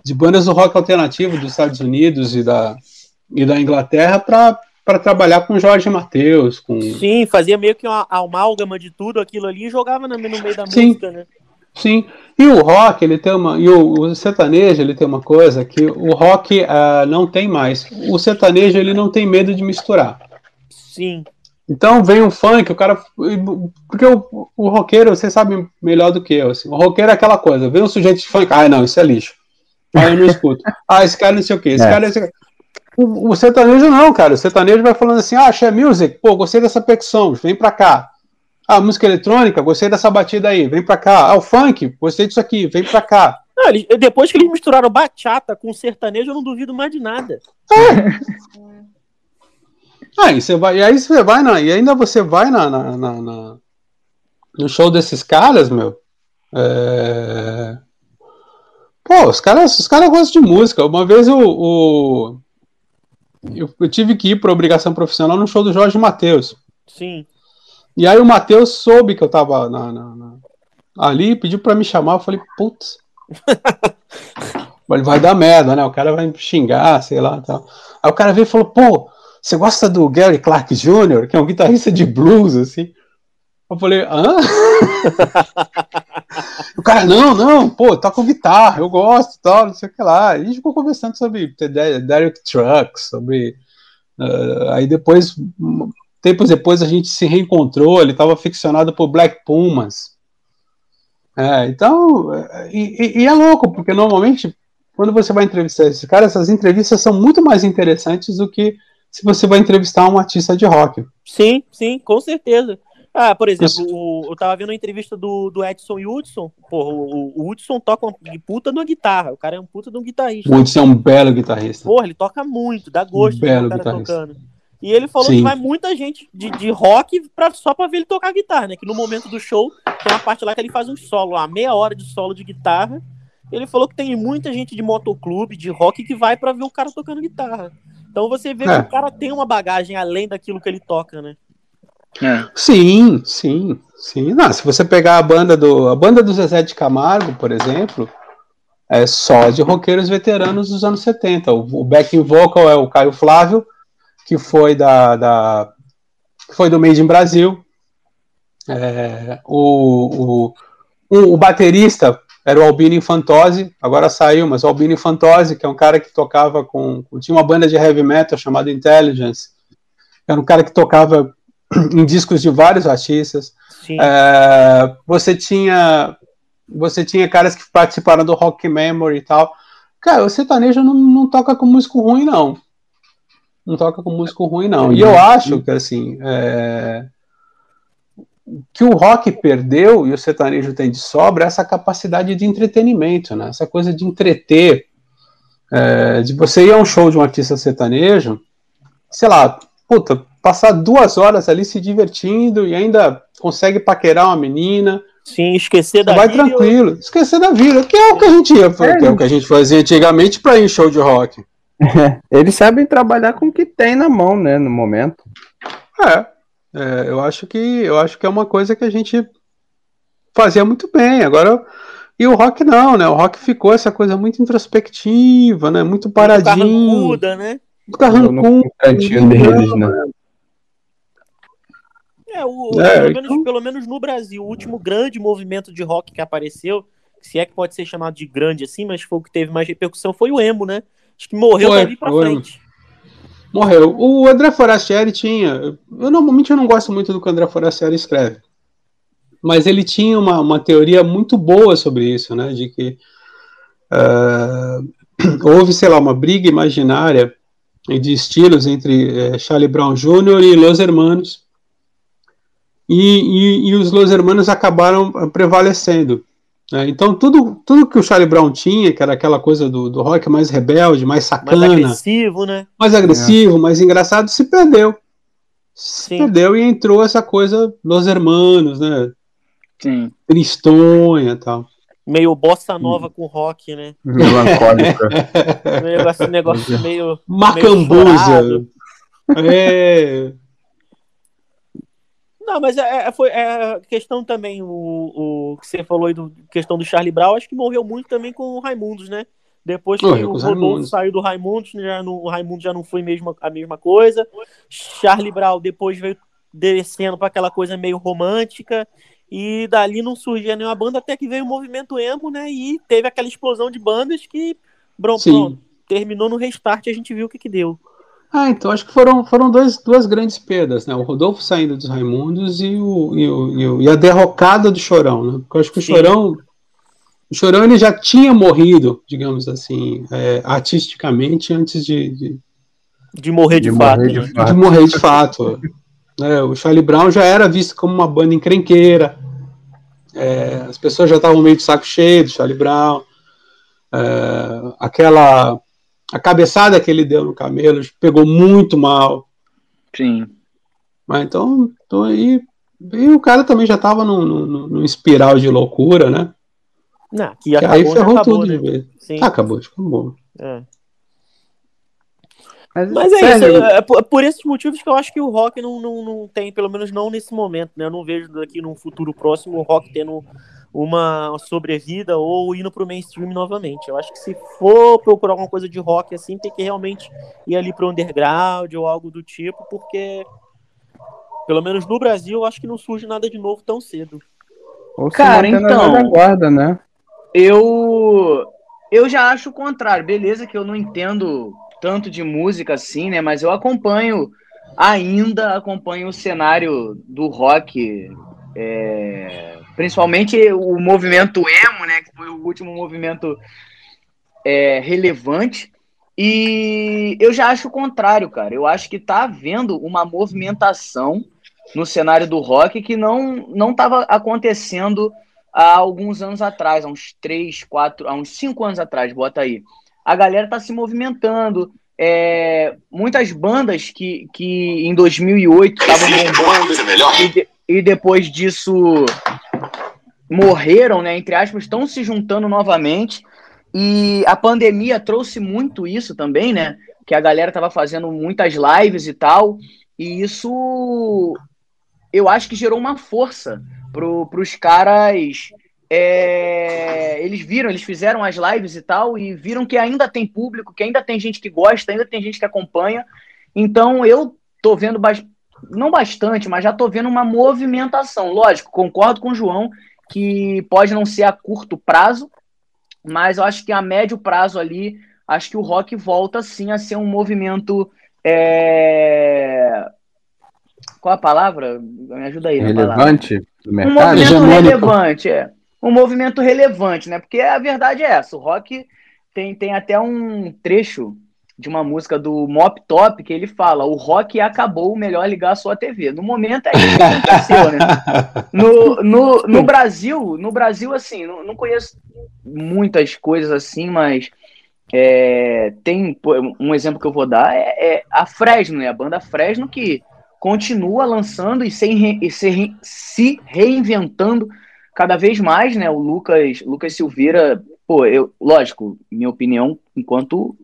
de bandas do rock alternativo dos Estados Unidos e da, e da Inglaterra para para trabalhar com Jorge Mateus, com Sim, fazia meio que uma amálgama de tudo aquilo ali e jogava no, no meio da Sim. música, né? Sim, e o rock, ele tem uma. E o, o sertanejo, ele tem uma coisa que o rock uh, não tem mais. O sertanejo, ele não tem medo de misturar. Sim. Então vem um funk, o cara. Porque o, o roqueiro, você sabe melhor do que eu. Assim, o roqueiro é aquela coisa, vem um sujeito de funk, ah, não, isso é lixo. Aí eu não escuto. Ah, esse cara não sei o quê, esse é. cara. Esse... O, o, sertanejo não, cara. O sertanejo vai falando assim, ah, é music, pô, gostei dessa percussão, vem pra cá. Ah, música eletrônica, gostei dessa batida aí, vem pra cá. Ah, o funk, gostei disso aqui, vem pra cá. Não, eles, depois que eles misturaram bachata com sertanejo, eu não duvido mais de nada. É. Ah, e, você vai, e aí você vai na. E ainda você vai na, na, na, na no show desses caras, meu. É... Pô, os caras, os caras gostam de música. Uma vez o, o... Eu, eu, tive que ir por obrigação profissional no show do Jorge Matheus. Sim. E aí o Matheus soube que eu tava na, na, na... ali, pediu pra me chamar. Eu falei, putz. vai dar merda, né? O cara vai me xingar, sei lá. Tal. Aí o cara veio e falou, pô, você gosta do Gary Clark Jr., que é um guitarrista de blues, assim? Eu falei, hã? o cara, não, não, pô, toca com guitarra, eu gosto tal, não sei o que lá. A gente ficou conversando sobre Derek Trucks, sobre. Uh, aí depois, tempos depois, a gente se reencontrou, ele estava aficionado por Black Pumas. É, então, e, e, é louco, porque normalmente, quando você vai entrevistar esse cara, essas entrevistas são muito mais interessantes do que se você vai entrevistar um artista de rock. Sim, sim, com certeza. Ah, por exemplo, o, eu tava vendo a entrevista do, do Edson e Hudson. Porra, o, o Hudson toca uma puta de uma guitarra. O cara é um puta de um guitarrista. O Hudson é um belo guitarrista. Porra, ele toca muito, dá gosto um belo cara guitarrista. tocando. E ele falou Sim. que vai muita gente de, de rock pra, só pra ver ele tocar guitarra, né? Que no momento do show tem uma parte lá que ele faz um solo, uma meia hora de solo de guitarra. Ele falou que tem muita gente de motoclube, de rock, que vai pra ver o cara tocando guitarra. Então você vê é. que o cara tem uma bagagem além daquilo que ele toca, né? É. Sim, sim, sim. Não, se você pegar a banda do a banda do Zezé de Camargo, por exemplo, é só de roqueiros veteranos dos anos 70. O, o backing vocal é o Caio Flávio, que foi da, da que foi do Made in Brasil. É, o, o, o, o baterista era o Albino Infantose, agora saiu, mas o Albino Infantose, que é um cara que tocava com. Tinha uma banda de heavy metal chamada Intelligence, era um cara que tocava em discos de vários artistas. É, você tinha. Você tinha caras que participaram do Rock Memory e tal. Cara, o sertanejo não, não toca com músico ruim, não. Não toca com músico ruim, não. E eu acho que, assim, é, que o rock perdeu e o sertanejo tem de sobra é essa capacidade de entretenimento, né? Essa coisa de entreter, é, de você ir a um show de um artista sertanejo, sei lá, puta, passar duas horas ali se divertindo e ainda consegue paquerar uma menina. Sim, esquecer da vai vida. Vai tranquilo, eu... esquecer da vida, que é o que a gente ia, é, que é o que a gente fazia antigamente para ir em show de rock. Eles sabem trabalhar com o que tem na mão, né, no momento. É. É, eu acho que eu acho que é uma coisa que a gente fazia muito bem. Agora e o rock não, né? O rock ficou essa coisa muito introspectiva, né? Muito paradinho. Muito carrancuda, né? Muito carrancuda. cantinho deles, né? É, o, é, pelo, menos, então... pelo menos no Brasil, o último grande movimento de rock que apareceu, se é que pode ser chamado de grande assim, mas foi o que teve mais repercussão, foi o emo, né? Acho que morreu foi, dali pra frente morreu. O André Forastieri tinha. Eu normalmente eu não gosto muito do que o André Forastieri escreve. Mas ele tinha uma, uma teoria muito boa sobre isso, né? De que uh, houve, sei lá, uma briga imaginária de estilos entre uh, Charlie Brown Jr. e Los Hermanos. E, e, e os Los Hermanos acabaram prevalecendo. É, então, tudo, tudo que o Charlie Brown tinha, que era aquela coisa do, do rock mais rebelde, mais sacana. Mais agressivo, né? Mais agressivo, é. mais engraçado, se perdeu. Se Sim. perdeu e entrou essa coisa dos hermanos, né? Sim. Tristonha e tal. Meio bossa nova hum. com rock, né? Melancólica. negócio, negócio meio. Macambuza. É... Não, mas é, é, foi é, questão também, o, o que você falou aí, do, questão do Charlie Brown, acho que morreu muito também com o Raimundos, né? Depois que o Rodolfo saiu do Raimundos, já não, o Raimundo já não foi mesmo a mesma coisa. Charlie Brown depois veio descendo para aquela coisa meio romântica. E dali não surgia nenhuma banda, até que veio o movimento emo, né? E teve aquela explosão de bandas que, pronto, pronto terminou no restart e a gente viu o que, que deu. Ah, então acho que foram, foram dois, duas grandes perdas, né? O Rodolfo saindo dos Raimundos e, o, e, o, e, o, e a derrocada do Chorão, né? Porque eu acho que o Sim. Chorão. O Chorão ele já tinha morrido, digamos assim, é, artisticamente antes de, de, de morrer de, de fato. Morrer de, né? fato. de morrer de fato. É, o Charlie Brown já era visto como uma banda encrenqueira. É, as pessoas já estavam meio de saco cheio do Charlie Brown. É, aquela a cabeçada que ele deu no Camelo pegou muito mal. Sim. Mas então, então aí e o cara também já estava num, num, num, espiral de loucura, né? Não, que, que aí ferrou acabou, tudo né? de vez. Sim. Ah, acabou, acabou. É. Mas, Mas é sério? isso, é, é por, por, esses motivos que eu acho que o rock não, não, não tem, pelo menos não nesse momento, né? Eu não vejo daqui num futuro próximo o rock tendo uma sobrevida ou indo pro mainstream novamente. Eu acho que se for procurar alguma coisa de rock assim, tem que realmente ir ali pro underground ou algo do tipo, porque pelo menos no Brasil, eu acho que não surge nada de novo tão cedo. Ou Cara, então, guarda, né? Eu eu já acho o contrário. Beleza que eu não entendo tanto de música assim, né? Mas eu acompanho, ainda acompanho o cenário do rock, é, principalmente o movimento emo, né? Que foi o último movimento é, relevante. E eu já acho o contrário, cara. Eu acho que tá havendo uma movimentação no cenário do rock que não não estava acontecendo há alguns anos atrás, há uns 3, 4, há uns 5 anos atrás, bota aí a galera tá se movimentando. É, muitas bandas que, que em 2008 estavam bombando e, de, e depois disso morreram, né, entre aspas, estão se juntando novamente. E a pandemia trouxe muito isso também, né? Que a galera tava fazendo muitas lives e tal. E isso eu acho que gerou uma força para os caras é, eles viram, eles fizeram as lives e tal, e viram que ainda tem público, que ainda tem gente que gosta, ainda tem gente que acompanha. Então eu tô vendo, não bastante, mas já tô vendo uma movimentação. Lógico, concordo com o João que pode não ser a curto prazo, mas eu acho que a médio prazo ali, acho que o rock volta sim a ser um movimento. É... Qual a palavra? Me ajuda aí. Relevante do mercado? Um movimento Hegemônico. relevante, é um movimento relevante, né? Porque a verdade é essa, o rock tem, tem até um trecho de uma música do Mop Top que ele fala: o rock acabou, melhor ligar a sua TV. No momento é isso que aconteceu, né? No, no, no Brasil, no Brasil, assim, não, não conheço muitas coisas assim, mas é, tem um exemplo que eu vou dar é, é, a Fresno, né? A banda Fresno que continua lançando e, sem, e se, se reinventando cada vez mais, né, o Lucas, Lucas Silveira, pô, eu, lógico, minha opinião enquanto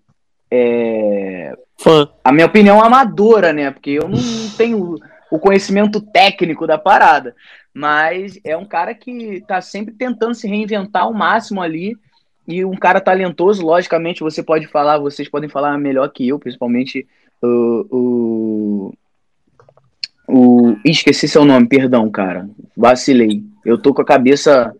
é, fã. A minha opinião amadora, né? Porque eu não tenho o conhecimento técnico da parada. Mas é um cara que tá sempre tentando se reinventar ao máximo ali. E um cara talentoso, logicamente, você pode falar, vocês podem falar melhor que eu, principalmente o. o, o esqueci seu nome, perdão, cara. Vacilei. Eu tô com a cabeça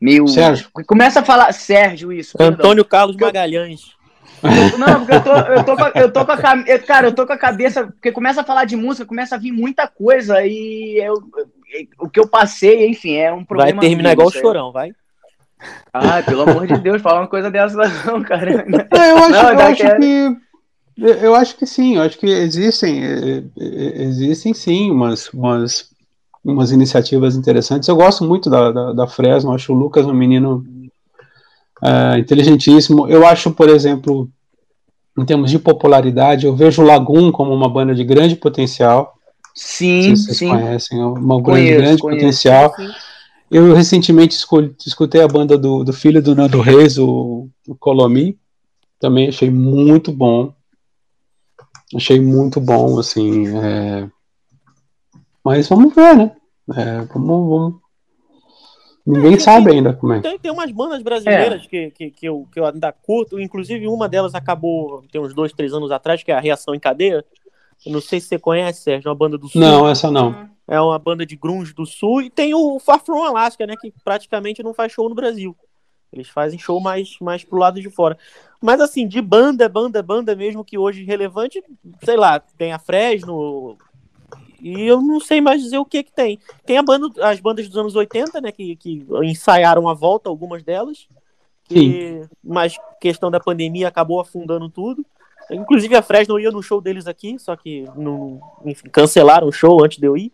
meio. Sérgio. Começa a falar. Sérgio, isso. Antônio Carlos Magalhães. Não, porque eu tô, eu tô, com, a, eu tô com a Cara, eu tô com a cabeça. Porque começa a falar de música, começa a vir muita coisa e eu, o que eu passei, enfim, é um problema. Vai terminar igual o chorão, vai. Ai, pelo amor de Deus, fala uma coisa dessa não, cara. É, eu acho, não, eu acho que. Eu acho que sim, eu acho que existem, eh, eh, existem sim umas, umas umas iniciativas interessantes. Eu gosto muito da, da, da Fresno, acho o Lucas um menino é, inteligentíssimo. Eu acho, por exemplo, em termos de popularidade, eu vejo o Lagoon como uma banda de grande potencial. Sim, se vocês sim. conhecem, é uma banda de grande conheço, potencial. Sim. Eu recentemente escutei a banda do, do filho do Nando Reis, o, o Colomi, também achei muito bom. Achei muito bom, assim. É... Mas vamos ver, né? É, vamos, vamos, Ninguém é, sabe ainda como é. Tem, tem umas bandas brasileiras é. que, que, que, eu, que eu ainda curto, inclusive uma delas acabou tem uns dois, três anos atrás, que é a Reação em Cadeia. Eu não sei se você conhece, Sérgio, é uma banda do Sul. Não, essa não. É uma banda de grunge do Sul. E tem o Far From Alaska, né, que praticamente não faz show no Brasil. Eles fazem show mais, mais pro lado de fora. Mas assim, de banda, banda, banda mesmo que hoje relevante, sei lá, tem a Fresno, e eu não sei mais dizer o que que tem. Tem a banda, as bandas dos anos 80, né, que, que ensaiaram a volta, algumas delas. Que, mas questão da pandemia acabou afundando tudo. Inclusive a Fresno ia no show deles aqui, só que não, enfim, cancelaram o show antes de eu ir,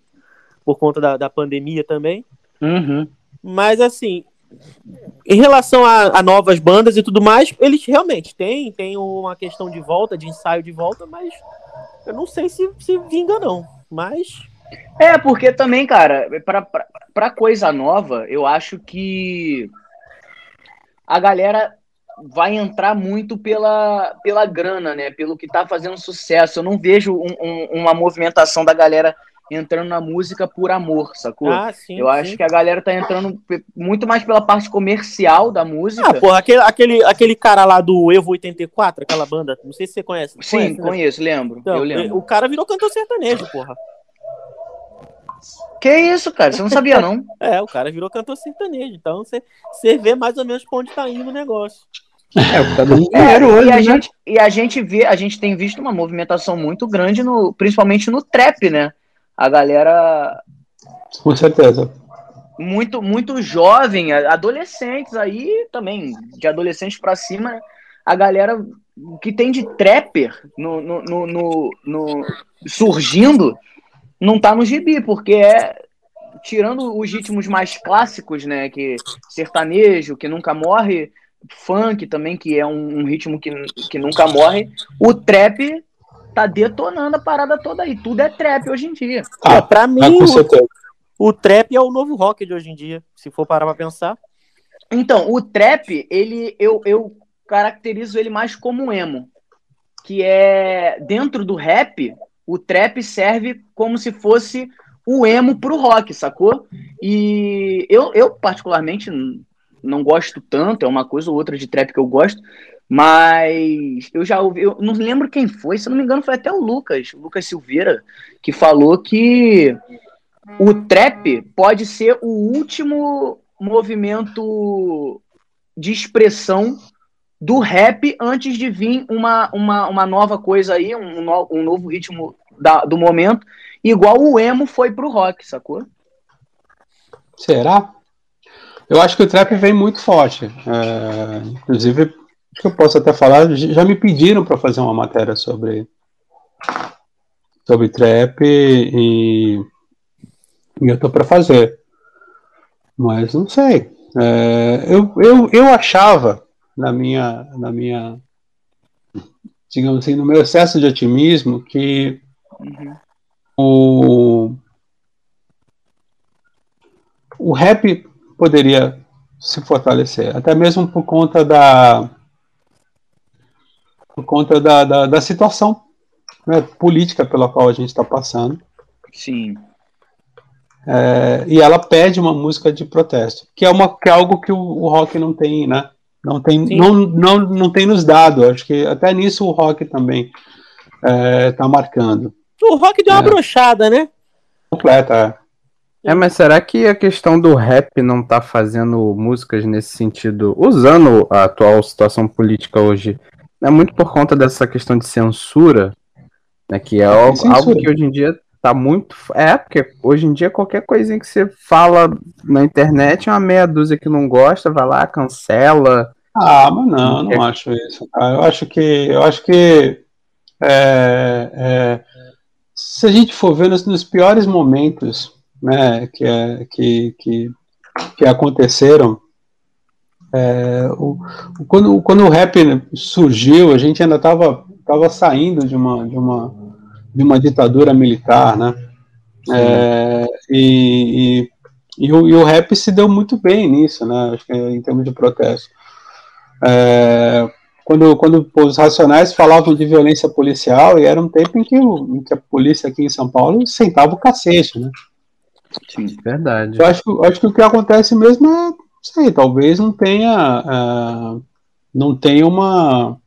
por conta da, da pandemia também. Uhum. Mas assim, em relação a, a, novas bandas e tudo mais, eles realmente têm, têm uma questão de volta, de ensaio de volta, mas eu não sei se, se vinga, não. Mas. É, porque também, cara, pra, pra, pra coisa nova, eu acho que a galera vai entrar muito pela, pela grana, né? Pelo que tá fazendo sucesso. Eu não vejo um, um, uma movimentação da galera entrando na música por amor, sacou? Ah, sim, eu sim. acho que a galera tá entrando muito mais pela parte comercial da música. Ah, porra, aquele, aquele, aquele cara lá do Evo 84, aquela banda, não sei se você conhece. Sim, conhece, né? conheço, lembro. Então, eu lembro. O cara virou cantor sertanejo, porra. Que isso, cara? Você não sabia, não? é, o cara virou cantor sertanejo. Então você, você vê mais ou menos pra onde tá indo o negócio. É, tá dando dinheiro é, hoje, e a né? gente E a gente vê, a gente tem visto uma movimentação muito grande, no, principalmente no trap, né? A galera. Com certeza. Muito, muito jovem, adolescentes aí também, de adolescentes para cima, a galera que tem de trapper no, no, no, no, no surgindo não tá no gibi, porque é tirando os ritmos mais clássicos, né, que sertanejo, que nunca morre, funk também, que é um, um ritmo que, que nunca morre, o trap tá detonando a parada toda aí. Tudo é trap hoje em dia. Ah, é, pra mim, o, o, trap é o novo rock de hoje em dia, se for parar pra pensar. Então, o trap, ele eu, eu caracterizo ele mais como um emo. Que é dentro do rap, o trap serve como se fosse o emo pro rock, sacou? E eu, eu particularmente não gosto tanto, é uma coisa ou outra de trap que eu gosto, mas eu já ouvi, eu não lembro quem foi, se não me engano, foi até o Lucas, o Lucas Silveira, que falou que o trap pode ser o último movimento de expressão do rap antes de vir uma, uma, uma nova coisa aí, um, um novo ritmo da, do momento, igual o emo foi pro rock, sacou? Será? Eu acho que o trap vem muito forte. É, inclusive, que eu posso até falar, já me pediram para fazer uma matéria sobre sobre trap e, e eu tô para fazer. Mas não sei. É, eu, eu, eu achava na minha na minha digamos assim, no meu excesso de otimismo que uhum. o o rap poderia se fortalecer, até mesmo por conta da por conta da, da, da situação né, política pela qual a gente está passando. Sim. É, e ela pede uma música de protesto, que é, uma, que é algo que o, o rock não tem, né? Não tem, não, não, não tem nos dado. Acho que até nisso o rock também está é, tá marcando. O rock deu uma é. brochada, né? Completa, é. É, mas será que a questão do rap não tá fazendo músicas nesse sentido, usando a atual situação política hoje, é muito por conta dessa questão de censura, né, que é algo, algo, que hoje em dia tá muito. É, porque hoje em dia qualquer coisinha que você fala na internet, uma meia dúzia que não gosta, vai lá, cancela. Ah, mas não, não é... acho isso. Cara. Eu acho que. Eu acho que. É, é, se a gente for ver nos, nos piores momentos né, que, é, que, que, que aconteceram é, o, o, quando, quando o rap surgiu, a gente ainda estava tava saindo de uma, de, uma, de uma ditadura militar, né? É, e, e, e, o, e, o, rap se deu muito bem nisso, né? Acho que em termos de protesto. É, quando, quando os racionais falavam de violência policial, e era um tempo em que, em que a polícia aqui em São Paulo sentava o cacete, né? Sim, verdade. Eu acho, acho que o que acontece mesmo é, sei, talvez não tenha, uh, não tenha uma,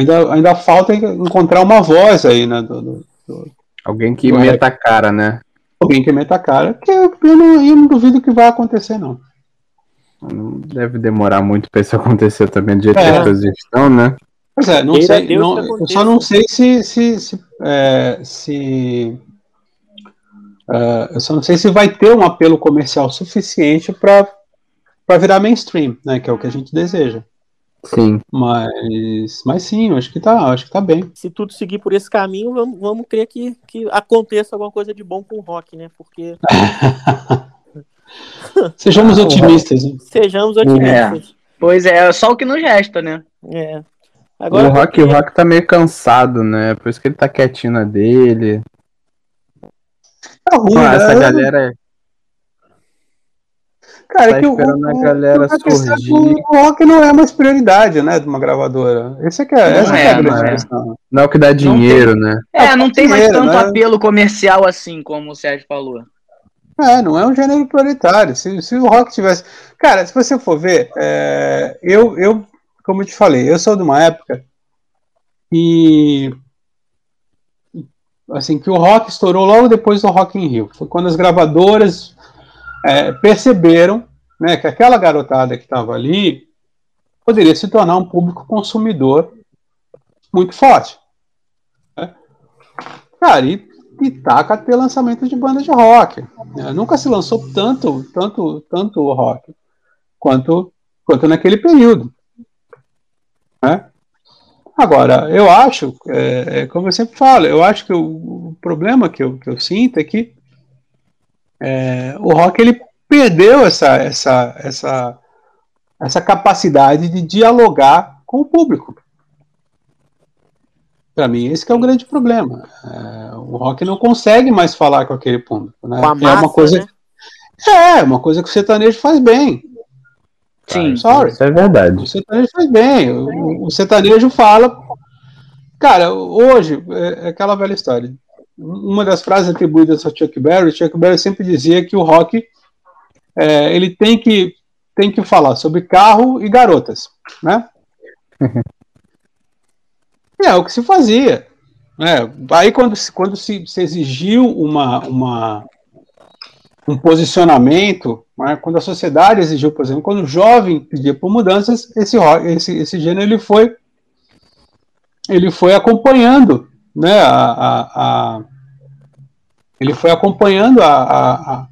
ainda, ainda falta encontrar uma voz aí, né? Do, do, do, Alguém que meta a cara, né? Alguém que meta a cara, que eu, eu, não, eu não duvido que vai acontecer, não. Não deve demorar muito para isso acontecer também, do jeito é. que as coisas estão, né? Pois é, não sei, não, eu só não sei se, se, se, é, se uh, eu só não sei se vai ter um apelo comercial suficiente para virar mainstream, né? Que é o que a gente deseja. Sim. Mas, mas sim, eu acho que tá, acho que tá bem. Se tudo seguir por esse caminho, vamos, vamos crer que, que aconteça alguma coisa de bom com o rock, né? Porque Sejamos ah, otimistas. Né? Sejamos otimistas. É. Pois é, só o que nos resta, né? É. Agora, o, rock, porque... o Rock tá meio cansado, né? Por isso que ele tá quietinho na dele. Tá ruim, ah, essa né? galera. Cara, tá é que o, a galera surgir. O rock não é mais prioridade, né, de uma gravadora. Esse é que é, essa é, é a grande é. questão. Não é o que dá dinheiro, tem, né? É, não tem mais tanto né? apelo comercial assim, como o Sérgio falou. É, não é um gênero prioritário. Se, se o rock tivesse. Cara, se você for ver, é, eu, eu, como eu te falei, eu sou de uma época e assim que o rock estourou logo depois do Rock in Rio. Foi quando as gravadoras é, perceberam né, que aquela garotada que estava ali poderia se tornar um público consumidor muito forte. Né? Cara, e e taca ter lançamento de banda de rock. É, nunca se lançou tanto, tanto, tanto rock quanto, quanto naquele período. Né? Agora, eu acho, é, é, como eu sempre falo, eu acho que o, o problema que eu, que eu sinto é que é, o rock ele perdeu essa, essa, essa, essa capacidade de dialogar com o público. Para mim, esse é o grande problema. É, o rock não consegue mais falar com aquele público. Né? Com massa, é uma coisa. Né? É, uma coisa que o sertanejo faz bem. Sim, Sorry. isso é verdade. O sertanejo faz bem. O, o sertanejo fala. Cara, hoje, é, é aquela velha história. Uma das frases atribuídas ao Chuck Berry, Chuck Berry sempre dizia que o rock é, ele tem que, tem que falar sobre carro e garotas, né? É o que se fazia. É, aí quando, quando se, se exigiu uma, uma, um posicionamento, né, quando a sociedade exigiu, por exemplo, quando o jovem pedia por mudanças, esse, esse, esse gênero ele foi, ele foi acompanhando, né, a, a ele foi acompanhando a, a,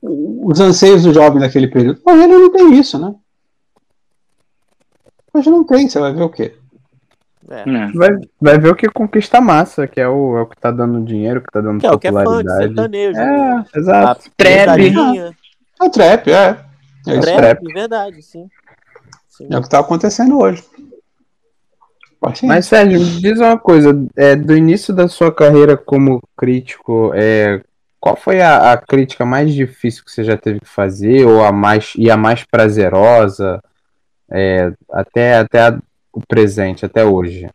os anseios do jovem naquele período. Hoje ele não tem isso, né? Hoje não tem, você vai ver o quê? É. é. Vai, vai ver o que conquista massa, que é o, é o que tá dando dinheiro, que tá dando que popularidade. É o que é funk, sertanejo. É, exato. Trap. É o trap, é. É trap, trap. verdade, sim. sim. É o que tá acontecendo hoje. Mas, Sérgio, me diz uma coisa. É, do início da sua carreira como crítico, é, qual foi a, a, crítica mais difícil que você já teve que fazer, ou a mais, e a mais prazerosa, é, até, até a, o presente até hoje?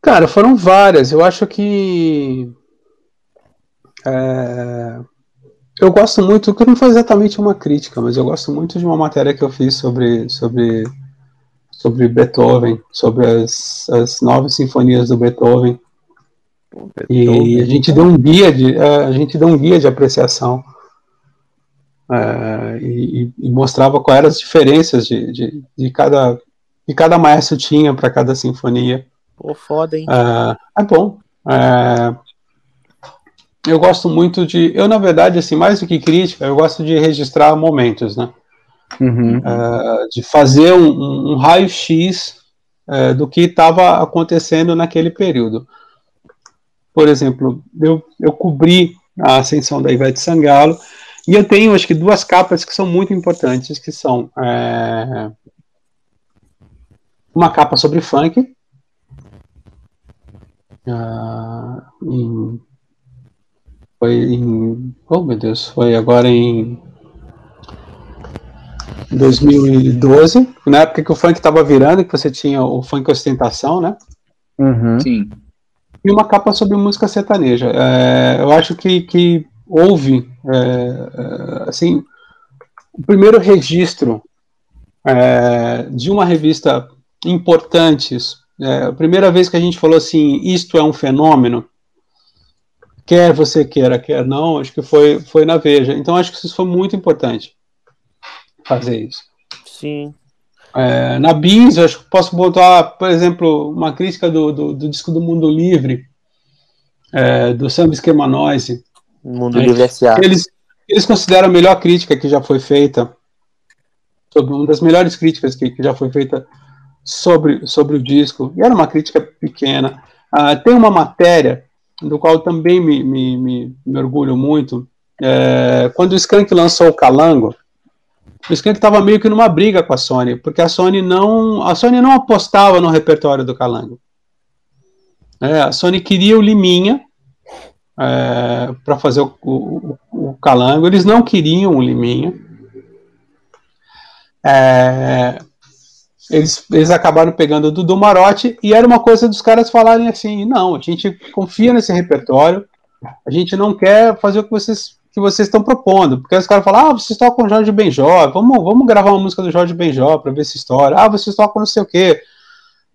Cara, foram várias. Eu acho que. É, eu gosto muito, que não foi exatamente uma crítica, mas eu gosto muito de uma matéria que eu fiz sobre, sobre, sobre Beethoven, sobre as, as nove sinfonias do Beethoven. Beethoven. E a gente deu um guia de, é, a gente deu um guia de apreciação. É, e, e, mostrava quais eram as diferenças de, de, de cada que cada maestro tinha para cada sinfonia. Pô, foda, hein? É, é bom. É, eu gosto muito de. Eu, na verdade, assim, mais do que crítica, eu gosto de registrar momentos, né? Uhum. É, de fazer um, um raio-x é, do que estava acontecendo naquele período. Por exemplo, eu, eu cobri a ascensão da Ivete Sangalo e eu tenho, acho que, duas capas que são muito importantes, que são é, uma capa sobre funk. Uh, em, foi em. Oh meu Deus, foi agora em. 2012, na época que o funk estava virando, que você tinha o funk ostentação, né? Uhum. Sim. E uma capa sobre música sertaneja. É, eu acho que, que houve, é, é assim, o primeiro registro é, de uma revista importante, é, a primeira vez que a gente falou assim, isto é um fenômeno, quer você queira, quer não, acho que foi, foi na Veja. Então acho que isso foi muito importante fazer isso. Sim. É, na Bis, acho que posso botar, por exemplo, uma crítica do, do, do disco do Mundo Livre, é, do Samba Esquema Noise. Mundo Livre S.A. Eles, eles consideram a melhor crítica que já foi feita, sobre, uma das melhores críticas que, que já foi feita sobre, sobre o disco, e era uma crítica pequena. Ah, tem uma matéria do qual também me, me, me, me orgulho muito. É, quando o Skank lançou o Calango, o Skank estava meio que numa briga com a Sony, porque a Sony não, a Sony não apostava no repertório do Calango. É, a Sony queria o Liminha é, para fazer o, o, o, Calango, eles não queriam o Liminha. É, eles, eles acabaram pegando o Dudu Marotti e era uma coisa dos caras falarem assim: não, a gente confia nesse repertório, a gente não quer fazer o que vocês que vocês estão propondo, porque os caras falam: ah, vocês tocam o Jorge Benjó, vamos, vamos gravar uma música do Jorge Benjó para ver essa história, ah, vocês tocam não sei o quê,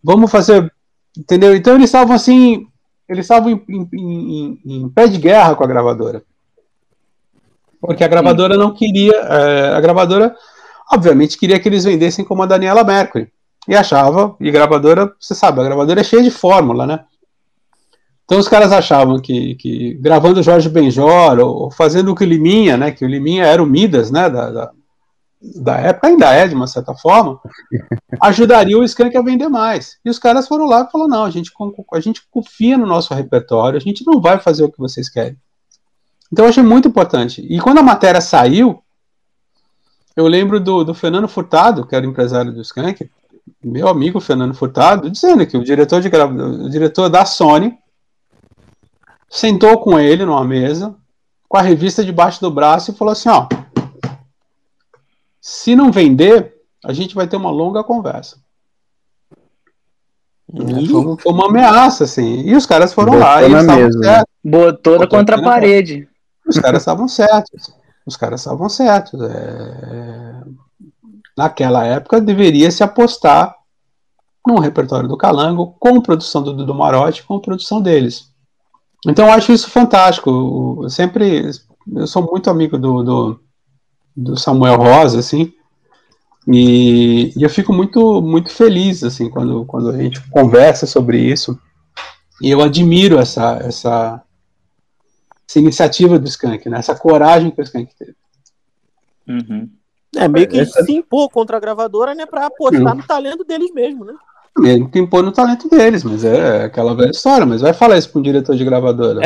vamos fazer, entendeu? Então eles estavam assim, eles estavam em, em, em, em, pé de guerra com a gravadora, porque a gravadora não queria, é, a gravadora obviamente queria que eles vendessem como a Daniela Mercury. E achava, e gravadora, você sabe, a gravadora é cheia de fórmula, né? Então os caras achavam que, que gravando Jorge Benjor, ou fazendo o que o Liminha, né? Que o Liminha era o Midas, né? Da, da, da época, ainda é, de uma certa forma, ajudaria o Skank a vender mais. E os caras foram lá e falaram, não, a gente, a gente confia no nosso repertório, a gente não vai fazer o que vocês querem. Então eu achei muito importante. E quando a matéria saiu, eu lembro do, do Fernando Furtado, que era empresário do Skank, meu amigo Fernando Furtado, dizendo que o diretor, de o diretor da Sony sentou com ele numa mesa, com a revista debaixo do braço e falou assim: ó, se não vender, a gente vai ter uma longa conversa. Foi, foi uma ameaça, assim. E os caras foram Botou lá e eles estavam certos. Botou contra a parede. Os caras estavam certos os caras estavam certos. É... Naquela época deveria se apostar no repertório do Calango, com produção do Dudu Marotti, com produção deles. Então eu acho isso fantástico. Eu sempre, eu sou muito amigo do, do, do Samuel Rosa, assim, e, e, eu fico muito, muito feliz, assim, quando, quando a gente conversa sobre isso. E eu admiro essa, essa, essa iniciativa do Skank, né? essa coragem que o Skank teve. Uhum. É meio que essa... se impor contra a gravadora, né, para apostar no talento deles mesmo, né? Mesmo que impor no talento deles, mas é aquela velha história, mas vai falar isso para um diretor de gravadora.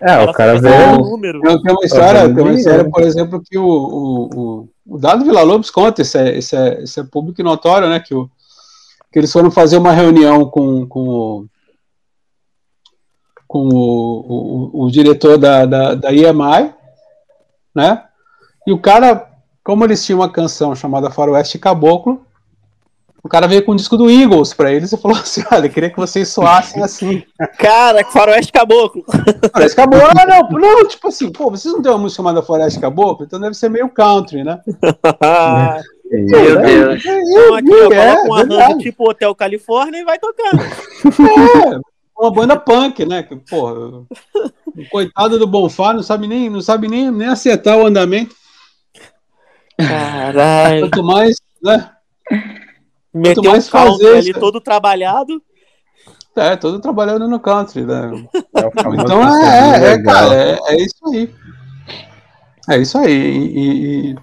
É, é o cara vê. Tem uma história, tem uma história, por exemplo, que o, o, o, o Dado Vila Lobos conta, esse é, esse é, esse é público notório, né? Que, o, que eles foram fazer uma reunião com, com com o, o, o diretor da, da, da EMI, né? E o cara, como eles tinham uma canção chamada Faroeste Caboclo, o cara veio com o disco do Eagles pra eles e falou assim: Olha, queria que vocês soassem assim. Cara, Faroeste Caboclo. Faroeste Caboclo, ah, não, não, tipo assim, pô, vocês não têm uma música chamada Faroeste Caboclo? Então deve ser meio country, né? Meu Deus. Então aqui, ó, é, um arranjo tipo Hotel Califórnia e vai tocando. É, uma banda punk, né? Que, porra, o coitado do Bonfá não sabe nem, não sabe nem, nem acertar o andamento. Caralho. Quanto mais, né? Meteu Quanto mais um fazer ali todo trabalhado. É, todo trabalhando no country, né? É então é, é, é cara, é, é, isso aí. É isso aí. E, e,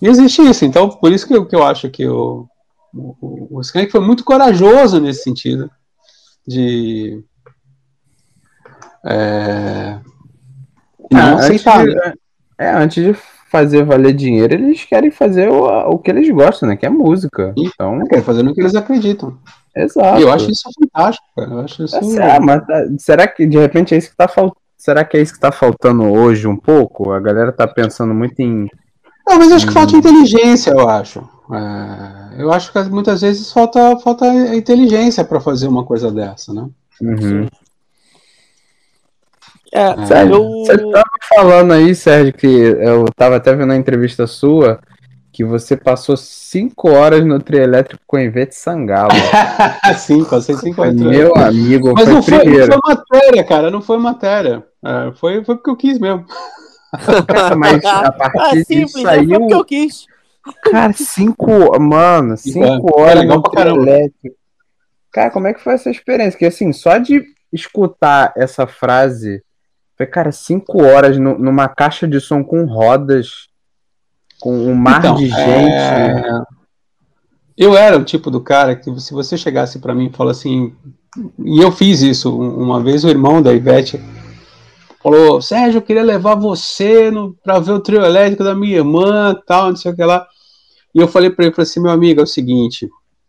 e, existe isso. Então, por isso que eu, que eu acho que o, o, o Skank foi muito corajoso nesse sentido. De, é... Não ah, aceitar. Antes de, né? é, antes de fazer valer dinheiro, eles querem fazer o, o que eles gostam, né? Que é música. Então... Querem fazer no que eles acreditam. Exato. E eu acho isso fantástico, cara. Eu acho isso... É, mas será que de repente é isso que tá faltando? Será que é isso que tá faltando hoje um pouco? A galera tá pensando muito em Não, mas acho que falta hum. inteligência, eu acho. É, eu acho que muitas vezes falta, falta inteligência para fazer uma coisa dessa, né? Uhum. É, Sérgio, eu... Você estava falando aí, Sérgio, que eu estava até vendo a entrevista sua, que você passou cinco horas no trio elétrico com Ivete Sangalo. Sim, passei cinco horas. Meu amigo, Mas foi não, foi, não, foi, matéria, cara, não foi matéria. É, foi, foi porque eu quis mesmo. Mas a partir ah, simples, disso saiu... Foi porque eu quis. Cara, cinco... Mano, cinco é, horas no trio elétrico. Cara, como é que foi essa experiência? Que assim, só de escutar essa frase... Foi, cara, cinco horas no, numa caixa de som com rodas com um mar então, de gente. É... Eu era o tipo do cara que, se você chegasse para mim e falasse assim, e eu fiz isso uma vez, o irmão da Ivete falou: Sérgio, eu queria levar você para ver o trio elétrico da minha irmã, tal, não sei o que lá. E eu falei para ele, falei assim, meu amigo, é o seguinte,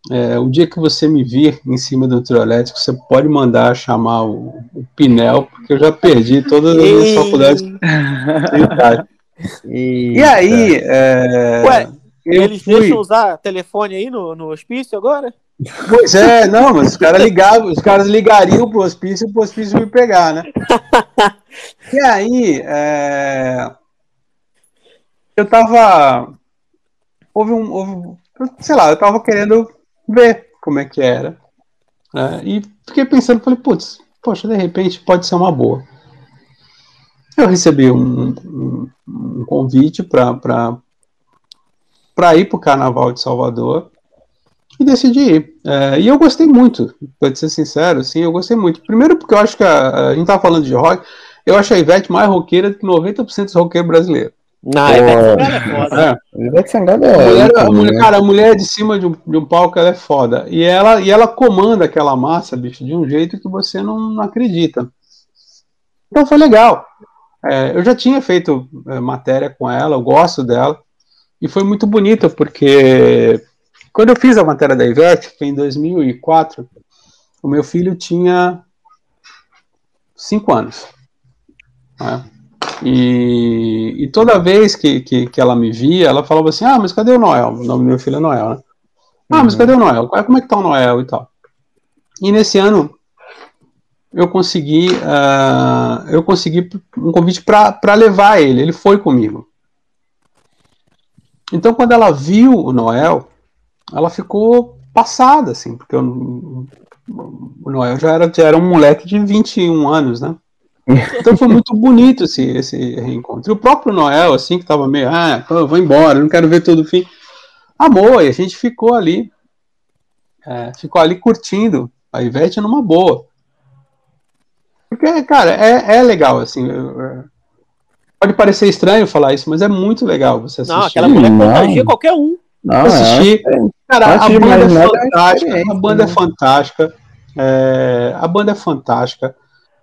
é, o dia que você me vir em cima do trio elétrico, você pode mandar chamar o, o Pinel, porque eu já perdi todas as minhas faculdades. E, e aí. É... Ué, eles fui... deixam usar telefone aí no, no hospício agora? Pois é, não, mas os caras ligavam, os caras ligariam pro hospício pro hospício me pegar, né? e aí, é... eu tava. Houve um. Houve... Sei lá, eu tava querendo ver como é que era. Né? E fiquei pensando, falei, putz, poxa, de repente pode ser uma boa eu recebi um, um, um convite para ir para o Carnaval de Salvador e decidi ir. É, e eu gostei muito, para ser sincero, sim, eu gostei muito. Primeiro porque eu acho que a, a gente estava falando de rock, eu acho a Ivete mais roqueira do que 90% dos roqueiros brasileiros. Não, a Ivete é foda. É. É. Mulher, a mulher, cara, a mulher de cima de um, de um palco ela é foda. E ela, e ela comanda aquela massa, bicho, de um jeito que você não, não acredita. Então foi legal. É, eu já tinha feito é, matéria com ela, eu gosto dela, e foi muito bonito, porque quando eu fiz a matéria da Ivete, foi em 2004, o meu filho tinha cinco anos. Né? E, e, toda vez que, que, que, ela me via, ela falava assim: Ah, mas cadê o Noel? O nome do meu filho é Noel, né? Ah, mas uhum. cadê o Noel? Como é que tá o Noel e tal? E nesse ano, eu consegui, uh, eu consegui um convite para levar ele. Ele foi comigo. Então, quando ela viu o Noel, ela ficou passada, assim, porque eu, o Noel já era, já era um moleque de 21 anos, né? Então foi muito bonito esse, esse reencontro. E o próprio Noel, assim, que tava meio, ah, eu vou embora, não quero ver todo o fim. Amor, e a gente ficou ali, é, ficou ali curtindo a Ivete numa boa. Porque, cara, é, é legal, assim. Pode parecer estranho falar isso, mas é muito legal você assistir. Não, aquela mulher contagia qualquer um. Não, assistir. É. Cara, a banda é fantástica. A banda é fantástica. É, a banda é fantástica.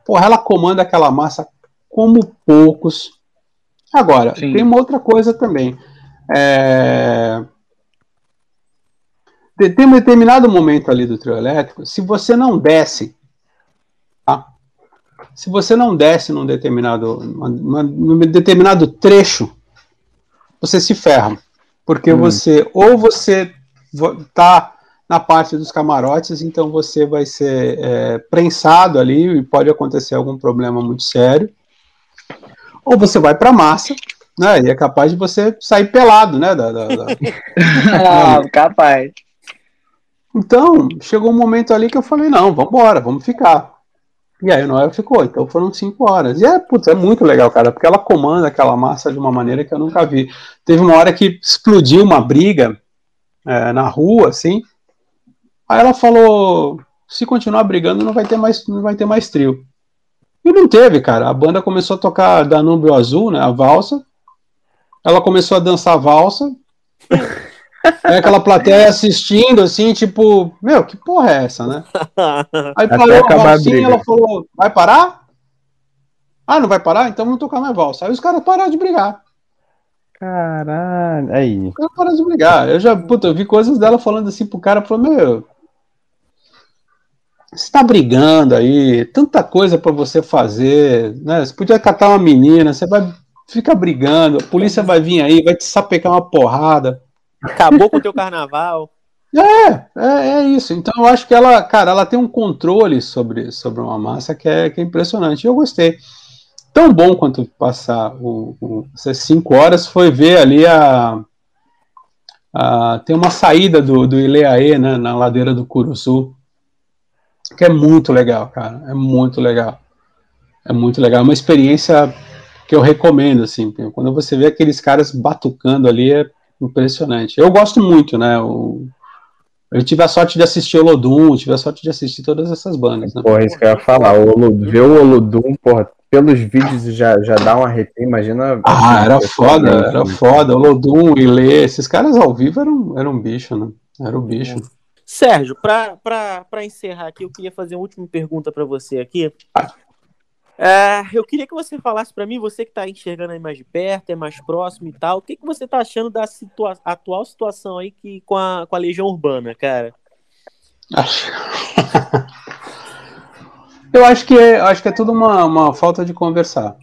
Porra, ela comanda aquela massa como poucos. Agora, Sim. tem uma outra coisa também. É... Tem um determinado momento ali do trio elétrico, se você não desce se você não desce num determinado, num determinado trecho, você se ferra. Porque hum. você, ou você tá na parte dos camarotes, então você vai ser é, prensado ali e pode acontecer algum problema muito sério. Ou você vai para massa, né? E é capaz de você sair pelado, né? Da, da, da... ah, capaz. Então, chegou um momento ali que eu falei, não, vamos embora, vamos ficar. E aí o Noel ficou, então foram cinco horas. E é, putz, é muito legal, cara, porque ela comanda aquela massa de uma maneira que eu nunca vi. Teve uma hora que explodiu uma briga é, na rua, assim. Aí ela falou: se continuar brigando, não vai ter mais, não vai ter mais trio. E não teve, cara. A banda começou a tocar Danúbio Azul, né? A valsa. Ela começou a dançar a valsa. É aquela plateia assistindo, assim, tipo, meu, que porra é essa, né? Aí parou a valsinha e ela falou, vai parar? Ah, não vai parar? Então vamos tocar mais valsa. Aí os caras pararam de brigar. Caralho, aí. Os caras pararam de brigar. Eu já, puta, eu vi coisas dela falando assim pro cara, falou, meu, você tá brigando aí, tanta coisa para você fazer, né? Você podia catar uma menina, você vai fica brigando, a polícia vai vir aí, vai te sapecar uma porrada. Acabou com o teu carnaval. É, é, é, isso. Então eu acho que ela, cara, ela tem um controle sobre, sobre uma massa que é, que é impressionante. Eu gostei. Tão bom quanto passar o, o, essas cinco horas foi ver ali a, a tem uma saída do, do Ileaê, né, na ladeira do Curuçu, que é muito legal, cara. É muito legal. É muito legal. É uma experiência que eu recomendo, assim. Quando você vê aqueles caras batucando ali, é impressionante. Eu gosto muito, né? O, eu tive a sorte de assistir o Olodum, tive a sorte de assistir todas essas bandas. Né? Porra, isso que eu ia falar. O Olodum, ver o Olodum, porra, pelos vídeos já, já dá um arrepio, imagina. Ah, era foda, era foda. O Olodum, o Ilê, esses caras ao vivo eram, eram um bicho, né? Era um bicho. Sérgio, para encerrar aqui, eu queria fazer uma última pergunta para você aqui. É, eu queria que você falasse para mim, você que está enxergando aí mais de perto, é mais próximo e tal, o que, que você está achando da situa atual situação aí que, com, a, com a Legião Urbana, cara? eu acho que é, acho que é tudo uma, uma falta de conversar.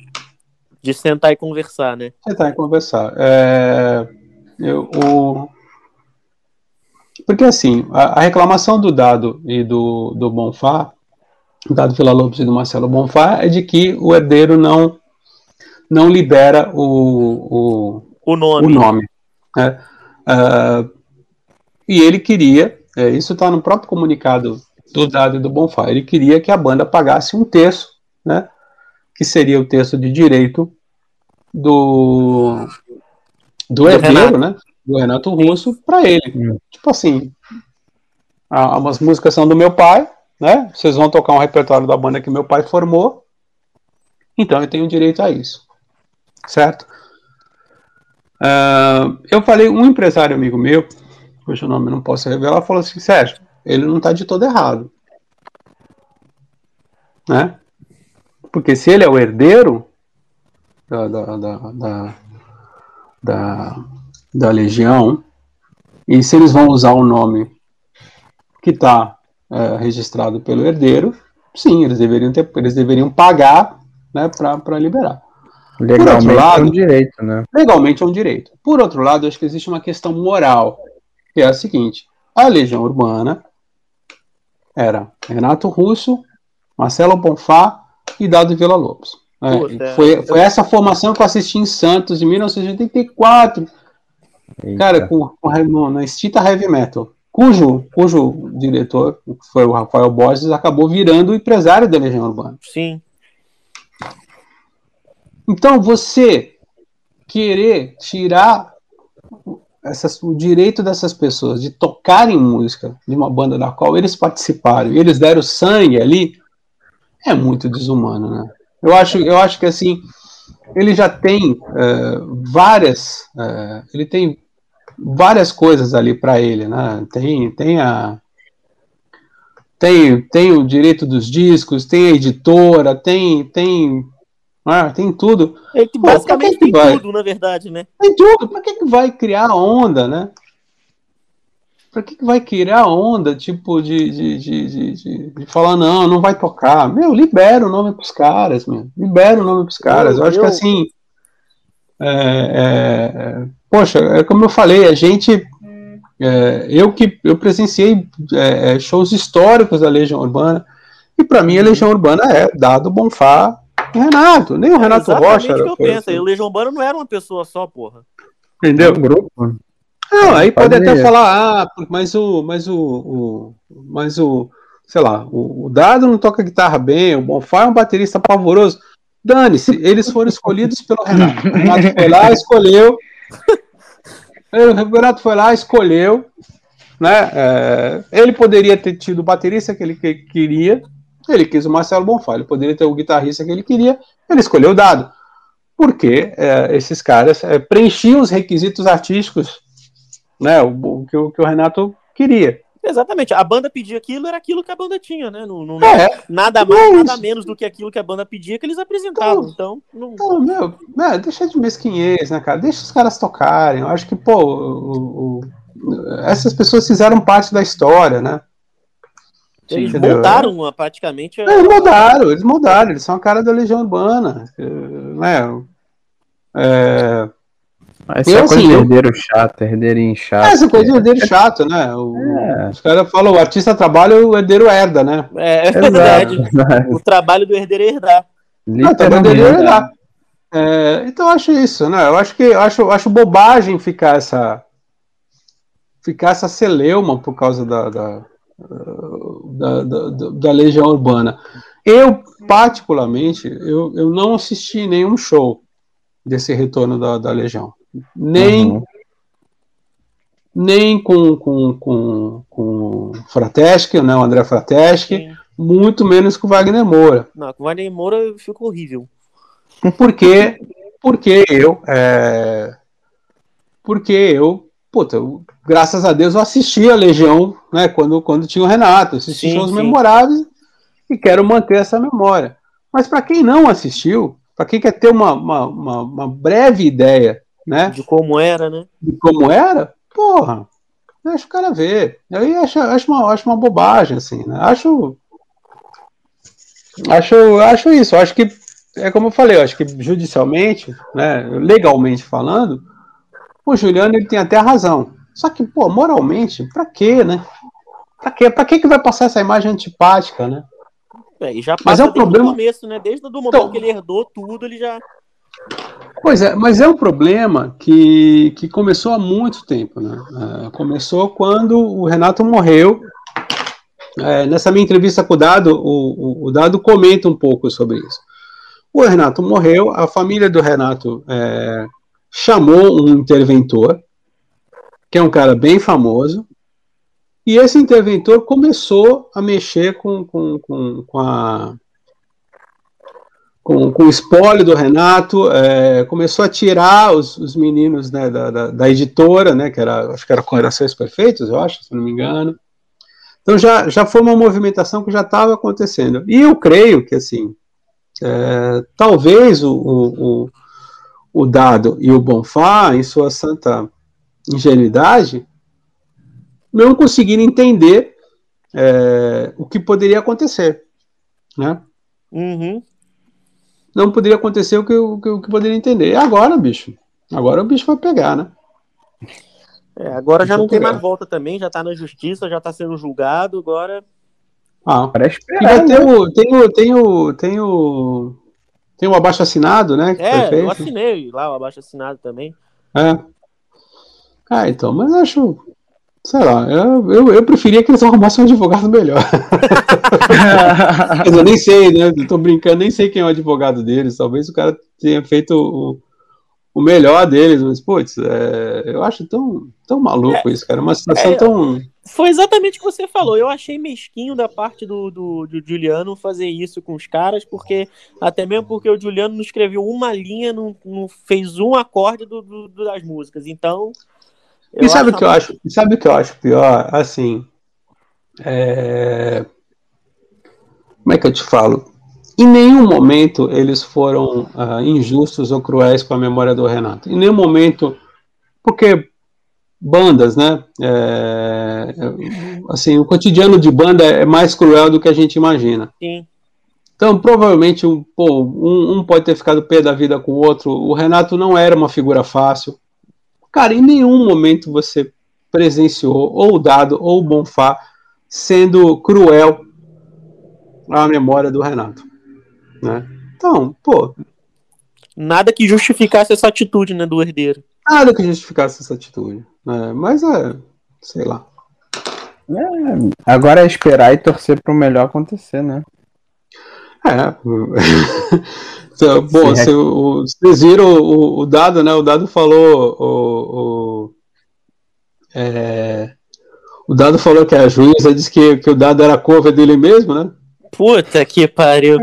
De sentar e conversar, né? Sentar e conversar. É, eu, o... Porque assim, a, a, reclamação do Dado e do, do Bonfá dado Vila Lobos e do Marcelo Bonfá, é de que o herdeiro não, não libera o, o, o nome. O nome né? uh, e ele queria, é, isso está no próprio comunicado do Dado e do Bonfá, ele queria que a banda pagasse um terço, né, que seria o terço de direito do, do, herdeiro, Renato. né, do Renato Russo, para ele. Hum. Tipo assim, as músicas são do meu pai, né? Vocês vão tocar um repertório da banda que meu pai formou, então eu tenho direito a isso, certo? Uh, eu falei, um empresário amigo meu, cujo nome não posso revelar, falou assim: Sérgio, ele não está de todo errado, né? Porque se ele é o herdeiro da, da, da, da, da, da legião, e se eles vão usar o nome que está é, registrado pelo herdeiro, sim, eles deveriam ter, eles deveriam pagar, né, para liberar. Legalmente lado, é um direito, né? Legalmente é um direito. Por outro lado, acho que existe uma questão moral, que é a seguinte: a Legião Urbana era Renato Russo, Marcelo Bonfá e Dado Vila Lobos. É, foi, foi essa formação que eu assisti em Santos em 1984. Eita. Cara, com, com, na extinta heavy metal cujo, cujo diretor, que foi o Rafael Borges, acabou virando o empresário da Legião Urbana. Sim. Então, você querer tirar essas, o direito dessas pessoas de tocarem música de uma banda da qual eles participaram e eles deram sangue ali, é muito desumano, né? Eu acho, eu acho que assim, ele já tem uh, várias, uh, ele tem várias coisas ali para ele, né? Tem, tem a tem, tem o direito dos discos, tem a editora, tem tem ah, tem tudo. É basicamente tem vai? tudo, na verdade, né? Tem tudo. Para que que vai criar onda, né? Para que que vai criar onda, tipo, de, de, de, de, de, falar, não, não vai tocar. Meu, libera o nome pros caras, meu. Libera o nome pros caras. Eu, eu acho eu... que assim. É, é, é poxa, é como eu falei, a gente. É, eu que eu presenciei é, é shows históricos da Legião Urbana, e para mim a Legião Urbana é dado Bonfá e Renato, nem o Renato é Rocha. Era, que eu penso, assim. a Legião Urbana não era uma pessoa só, porra. Entendeu? Grupo. Não, aí pode até falar, ah, mas o, mas o, o mas o, sei lá, o, o Dado não toca guitarra bem, o Bonfá é um baterista pavoroso. Dane-se, eles foram escolhidos pelo Renato. O Renato foi lá, escolheu, o Renato foi lá, escolheu, né? É, ele poderia ter tido o baterista que ele que, queria, ele quis o Marcelo Bonfá, ele poderia ter o guitarrista que ele queria, ele escolheu o dado. Porque é, esses caras é, preenchiam os requisitos artísticos, né? O, o, que, o que o Renato queria. Exatamente. A banda pedia aquilo, era aquilo que a banda tinha, né? Não, não é, nada mais, é nada menos do que aquilo que a banda pedia que eles apresentavam. Então, então não... não meu, deixa de mesquinhez, né, cara? Deixa os caras tocarem. Eu acho que, pô, o, o, essas pessoas fizeram parte da história, né? Eles mudaram praticamente. A... Eles mudaram, eles mudaram, eles são a cara da Legião Urbana. Né? É... Mas eu, é assim, herdeiro chato, herdeirinho chato. É, essa coisa de herdeiro chato, né? O, é. Os caras falam, o artista trabalha, o herdeiro herda, né? É, é verdade. o trabalho do herdeiro é herdar. Não, o trabalho do herdeiro é herdar. É, então eu acho isso, né? Eu acho que eu acho, acho bobagem ficar essa ficar essa celeuma por causa da, da, da, da, da legião urbana. Eu, particularmente, eu, eu não assisti nenhum show desse retorno da, da Legião. Nem, uhum. nem com, com, com, com Frateschi, né, o André Frateschi, Sim. muito menos com o Wagner Moura. Não, com o Wagner Moura ficou horrível. Porque, porque eu, é, porque eu, puta, eu, graças a Deus eu assisti a Legião, né, quando, quando tinha o Renato, assisti sim, shows sim. memoráveis e quero manter essa memória. Mas para quem não assistiu, para quem quer ter uma, uma, uma, uma, breve ideia, né? De como era, né? De como era, porra, deixa o cara ver. Eu acho, acho, uma, acho uma bobagem, assim, né? Acho. Acho, acho isso. Acho que, é como eu falei, acho que judicialmente, né, legalmente falando, o Juliano ele tem até razão. Só que, pô, moralmente, pra quê, né? Pra quê? Pra quê que vai passar essa imagem antipática, né? É, e já mas é um problema... começo, né? Desde o momento então... que ele herdou tudo, ele já. Pois é, mas é um problema que, que começou há muito tempo, né? É, começou quando o Renato morreu. É, nessa minha entrevista com o Dado, o, o, o, Dado comenta um pouco sobre isso. O Renato morreu, a família do Renato é, chamou um interventor, que é um cara bem famoso, e esse interventor começou a mexer com, com, com, com a. Com, com, o espólio do Renato, é, começou a tirar os, os meninos né, da, da, da, editora, né, que era, acho que era Corações Perfeitos, eu acho, se não me engano. Então já, já foi uma movimentação que já estava acontecendo. E eu creio que, assim, é, talvez o, o, o, Dado e o Bonfá, em sua santa ingenuidade, não conseguiram entender é, o que poderia acontecer, né? Uhum. Não poderia acontecer o que, o, que, o que poderia entender. E agora, bicho? Agora o bicho vai pegar, né? É, agora já não tem mais volta também, já tá na justiça, já tá sendo julgado, agora. Ah, parece esperar, né? tem, o, tem, o, tem o. Tem o. Tem o abaixo assinado, né? é, eu assinei lá o abaixo assinado também. É. Ah, então, mas acho. Sei lá, eu, eu, eu, preferia que eles arrumassem um advogado melhor. Mas eu nem sei, né? Eu tô brincando, nem sei quem é o advogado deles. Talvez o cara tenha feito o, o melhor deles, mas, putz, é, eu acho tão, tão maluco é, isso, cara. Uma situação é, tão. Foi exatamente o que você falou. Eu achei mesquinho da parte do, do, do, Juliano fazer isso com os caras, porque até mesmo porque o Juliano não escreveu uma linha, não, não fez um acorde do, do das músicas. Então. E sabe o que eu acho? Sabe o que eu acho pior? Assim, é... como é que eu te falo? Em nenhum momento eles foram uh, injustos ou cruéis com a memória do Renato. Em nenhum momento, porque bandas, né? É... assim, o cotidiano de banda é mais cruel do que a gente imagina. Sim. Então, provavelmente, um, pô, um, um pode ter ficado pé da vida com o outro. O Renato não era uma figura fácil. Cara, em nenhum momento você presenciou ou o Dado ou o Bonfá sendo cruel à memória do Renato. Né? Então, pô. Nada que justificasse essa atitude né, do herdeiro. Nada que justificasse essa atitude. Né? Mas é, sei lá. É, agora é esperar e torcer para o melhor acontecer, né? É. Então, bom, se, o, vocês viram o, o, dado, né? O dado falou. O, o, é, o dado falou que a juíza disse que, que o dado era cover dele mesmo, né? Puta que pariu.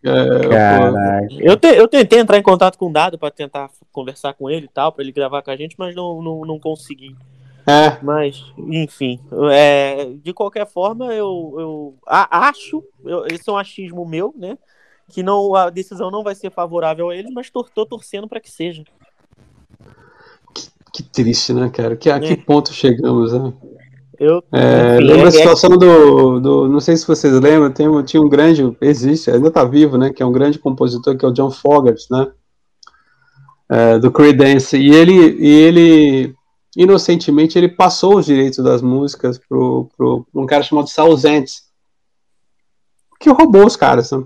É, eu, te, eu tentei entrar em contato com o Dado para tentar conversar com ele e tal, para ele gravar com a gente, mas não, não, não consegui. É. Mas, enfim, é, de qualquer forma, eu, eu a, acho, eu, esse é um achismo meu, né? Que não a decisão não vai ser favorável a eles, mas tô, tô torcendo para que seja. Que, que, triste, né, cara? Que, a é. que ponto chegamos, né? Eu, é, enfim, lembra é, a situação do, do. Não sei se vocês lembram, tem, tinha um grande. Existe, ainda tá vivo, né? Que é um grande compositor, que é o John Fogerty, né? é, do Creedence. E ele, e ele, inocentemente, ele passou os direitos das músicas pro, pro um cara chamado Sal Zentz, que roubou os caras. Né?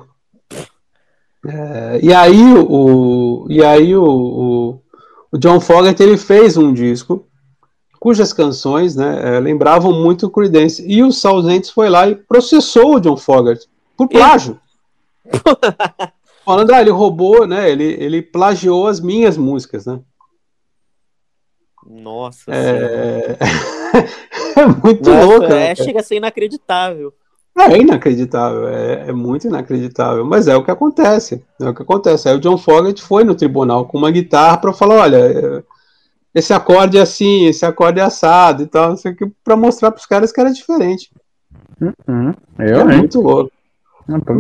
É, e aí, o, e aí o, o, o John Fogerty ele fez um disco cujas canções né, é, lembravam muito o Creedence. E o Sal foi lá e processou o John Fogerty por plágio. Falando, ah, ele roubou, né? Ele, ele plagiou as minhas músicas, né? Nossa é, é muito Nossa, louco. É, né, chega a ser inacreditável. É inacreditável, é, é, muito inacreditável, mas é o que acontece. É o que acontece. Aí o John Fogerty foi no tribunal com uma guitarra para falar: olha, esse acorde é assim, esse acorde é assado e tal, para mostrar para os caras que era diferente. Uhum. Eu, é muito louco.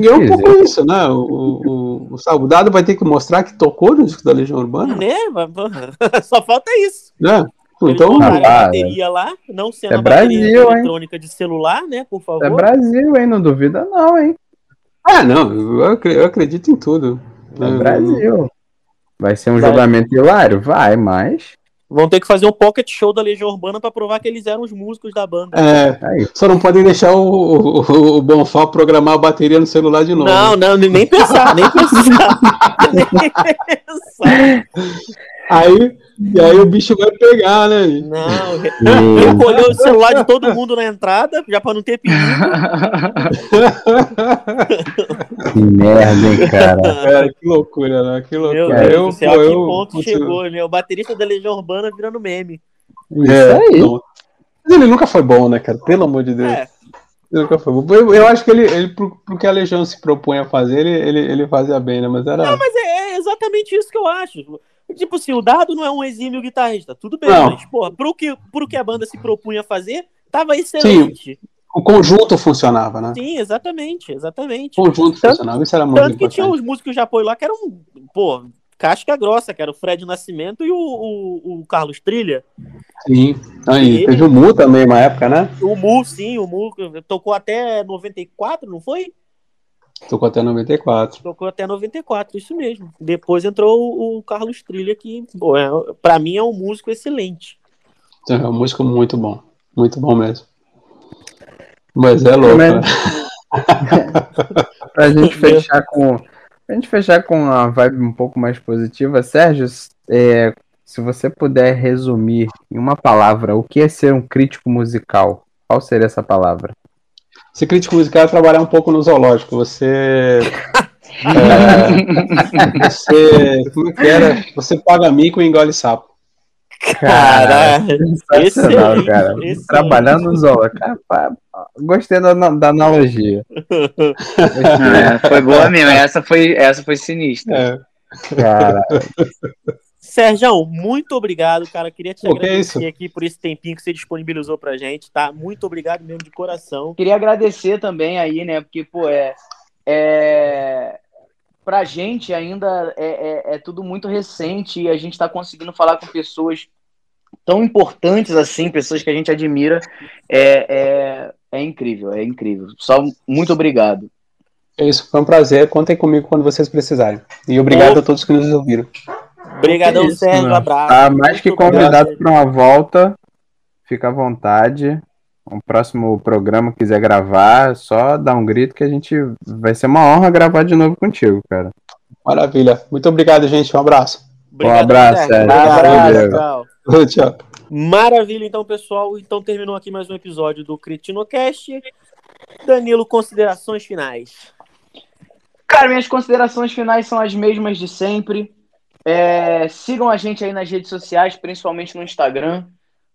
E é um pouco isso, né? O, o, o Salgado vai ter que mostrar que tocou no disco da Legião Urbana. Né? Só falta isso. Né? Então, a bateria lá, não sendo é Brasil, eletrônica hein? de celular, né? Por favor. É Brasil, hein? Não duvida, não, hein? Ah, não, eu acredito em tudo. É Brasil. Vai ser um vai. julgamento hilário? Vai, mas. Vão ter que fazer um pocket show da Legião Urbana para provar que eles eram os músicos da banda. É, Aí. só não podem deixar o, o, o Bonfá programar a bateria no celular de novo. Não, não, nem pensar, nem pensar. nem pensar. Aí, e aí o bicho vai pegar, né? Não, recolheu o celular de todo mundo na entrada, já para não ter perigo. que merda, hein, cara. É, que loucura, né? Que loucura. Meu Deus eu, do céu, pô, que ponto eu, chegou, né? O baterista da Legião Urbana virando meme. Isso é, aí. Não. Mas ele nunca foi bom, né, cara? Pelo amor de Deus. É. Ele nunca foi bom. Eu, eu acho que ele, ele pro, pro, que a Legião se propõe a fazer, ele, ele, ele fazia bem, né? Mas era. Não, mas é, é exatamente isso que eu acho. Tipo assim, o Dado não é um exímio guitarrista, tudo bem, não. mas, porra, pro que, pro que a banda se propunha a fazer, tava excelente. Sim. O conjunto funcionava, né? Sim, exatamente, exatamente. O conjunto tanto, funcionava, isso era muito Tanto que tinha os músicos de apoio lá que eram, pô, casca grossa, que era o Fred Nascimento e o, o, o Carlos Trilha. Sim, aí, teve o Mu também uma época, né? O Mu, sim, o Mu tocou até 94, não foi? Tocou até 94. Tocou até 94, isso mesmo. Depois entrou o, o Carlos Trilha, que, pô, é, pra mim é um músico excelente. É um músico muito bom. Muito bom mesmo. Mas é louco, né? pra gente fechar com. Pra gente fechar com uma vibe um pouco mais positiva, Sérgio, é, se você puder resumir em uma palavra o que é ser um crítico musical, qual seria essa palavra? Ser crítico musical é trabalhar um pouco no zoológico. Você. é, você. Como é que era? Você paga mico e engole sapo. Cara, sensacional, cara. Excelente. Trabalhando no zoológico. Gostei da, da analogia. É, foi boa mesmo. Essa foi, essa foi sinistra. É. Cara. Sérgio, muito obrigado, cara. Queria te Pô, agradecer é aqui por esse tempinho que você disponibilizou pra gente, tá? Muito obrigado mesmo de coração. Queria agradecer também aí, né? Porque, pô, é. é... Pra gente ainda é, é, é tudo muito recente e a gente tá conseguindo falar com pessoas tão importantes assim, pessoas que a gente admira. É, é, é incrível, é incrível. Só muito obrigado. É isso, foi um prazer. Contem comigo quando vocês precisarem. E obrigado a todos que nos ouviram. Obrigadão, isso, Sérgio. Um abraço. Tá mais que convidado para uma volta. Fica à vontade. Um próximo programa quiser gravar, só dá um grito que a gente vai ser uma honra gravar de novo contigo, cara. Maravilha. Muito obrigado, gente. Um abraço. Obrigado, um abraço, Sérgio. Um abraço. Tchau. Tchau. Maravilha, então, pessoal. Então terminou aqui mais um episódio do Critinocast. Danilo, considerações finais. Cara, minhas considerações finais são as mesmas de sempre. É, sigam a gente aí nas redes sociais, principalmente no Instagram,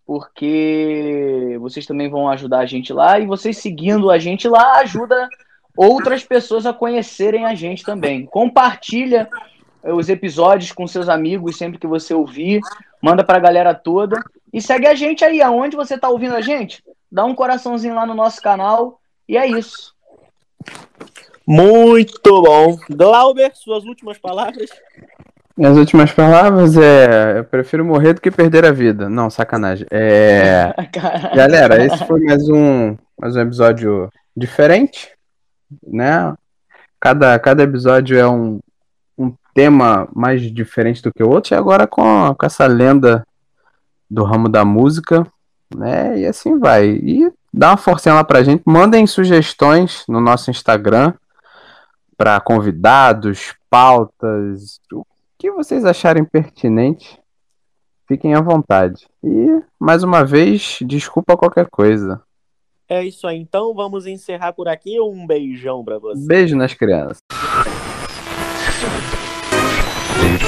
porque vocês também vão ajudar a gente lá e vocês seguindo a gente lá ajuda outras pessoas a conhecerem a gente também. Compartilha os episódios com seus amigos sempre que você ouvir, manda para a galera toda e segue a gente aí aonde você está ouvindo a gente. Dá um coraçãozinho lá no nosso canal e é isso. Muito bom. Glauber, suas últimas palavras. Minhas últimas palavras é: eu prefiro morrer do que perder a vida. Não, sacanagem. É... Galera, esse foi mais um, mais um episódio diferente, né? Cada, cada episódio é um, um tema mais diferente do que o outro, e agora com, com essa lenda do ramo da música, né? E assim vai. E dá uma forcinha lá pra gente, mandem sugestões no nosso Instagram para convidados, pautas, o que vocês acharem pertinente. Fiquem à vontade. E, mais uma vez, desculpa qualquer coisa. É isso aí. Então vamos encerrar por aqui. Um beijão para vocês. Beijo nas crianças.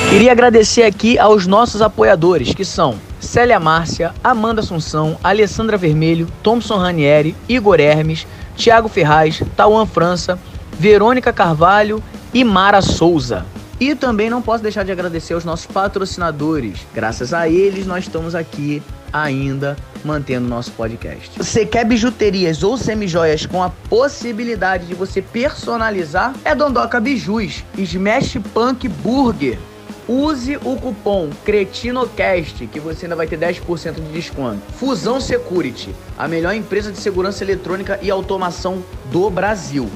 Queria agradecer aqui aos nossos apoiadores, que são Célia Márcia, Amanda Assunção, Alessandra Vermelho, Thompson Ranieri, Igor Hermes, Thiago Ferraz, Tauan França, Verônica Carvalho e Mara Souza. E também não posso deixar de agradecer aos nossos patrocinadores. Graças a eles, nós estamos aqui ainda mantendo nosso podcast. Você quer bijuterias ou semijoias com a possibilidade de você personalizar? É Dondoca Bijus, Smash Punk Burger. Use o cupom CRETINOCAST que você ainda vai ter 10% de desconto. Fusão Security, a melhor empresa de segurança eletrônica e automação do Brasil.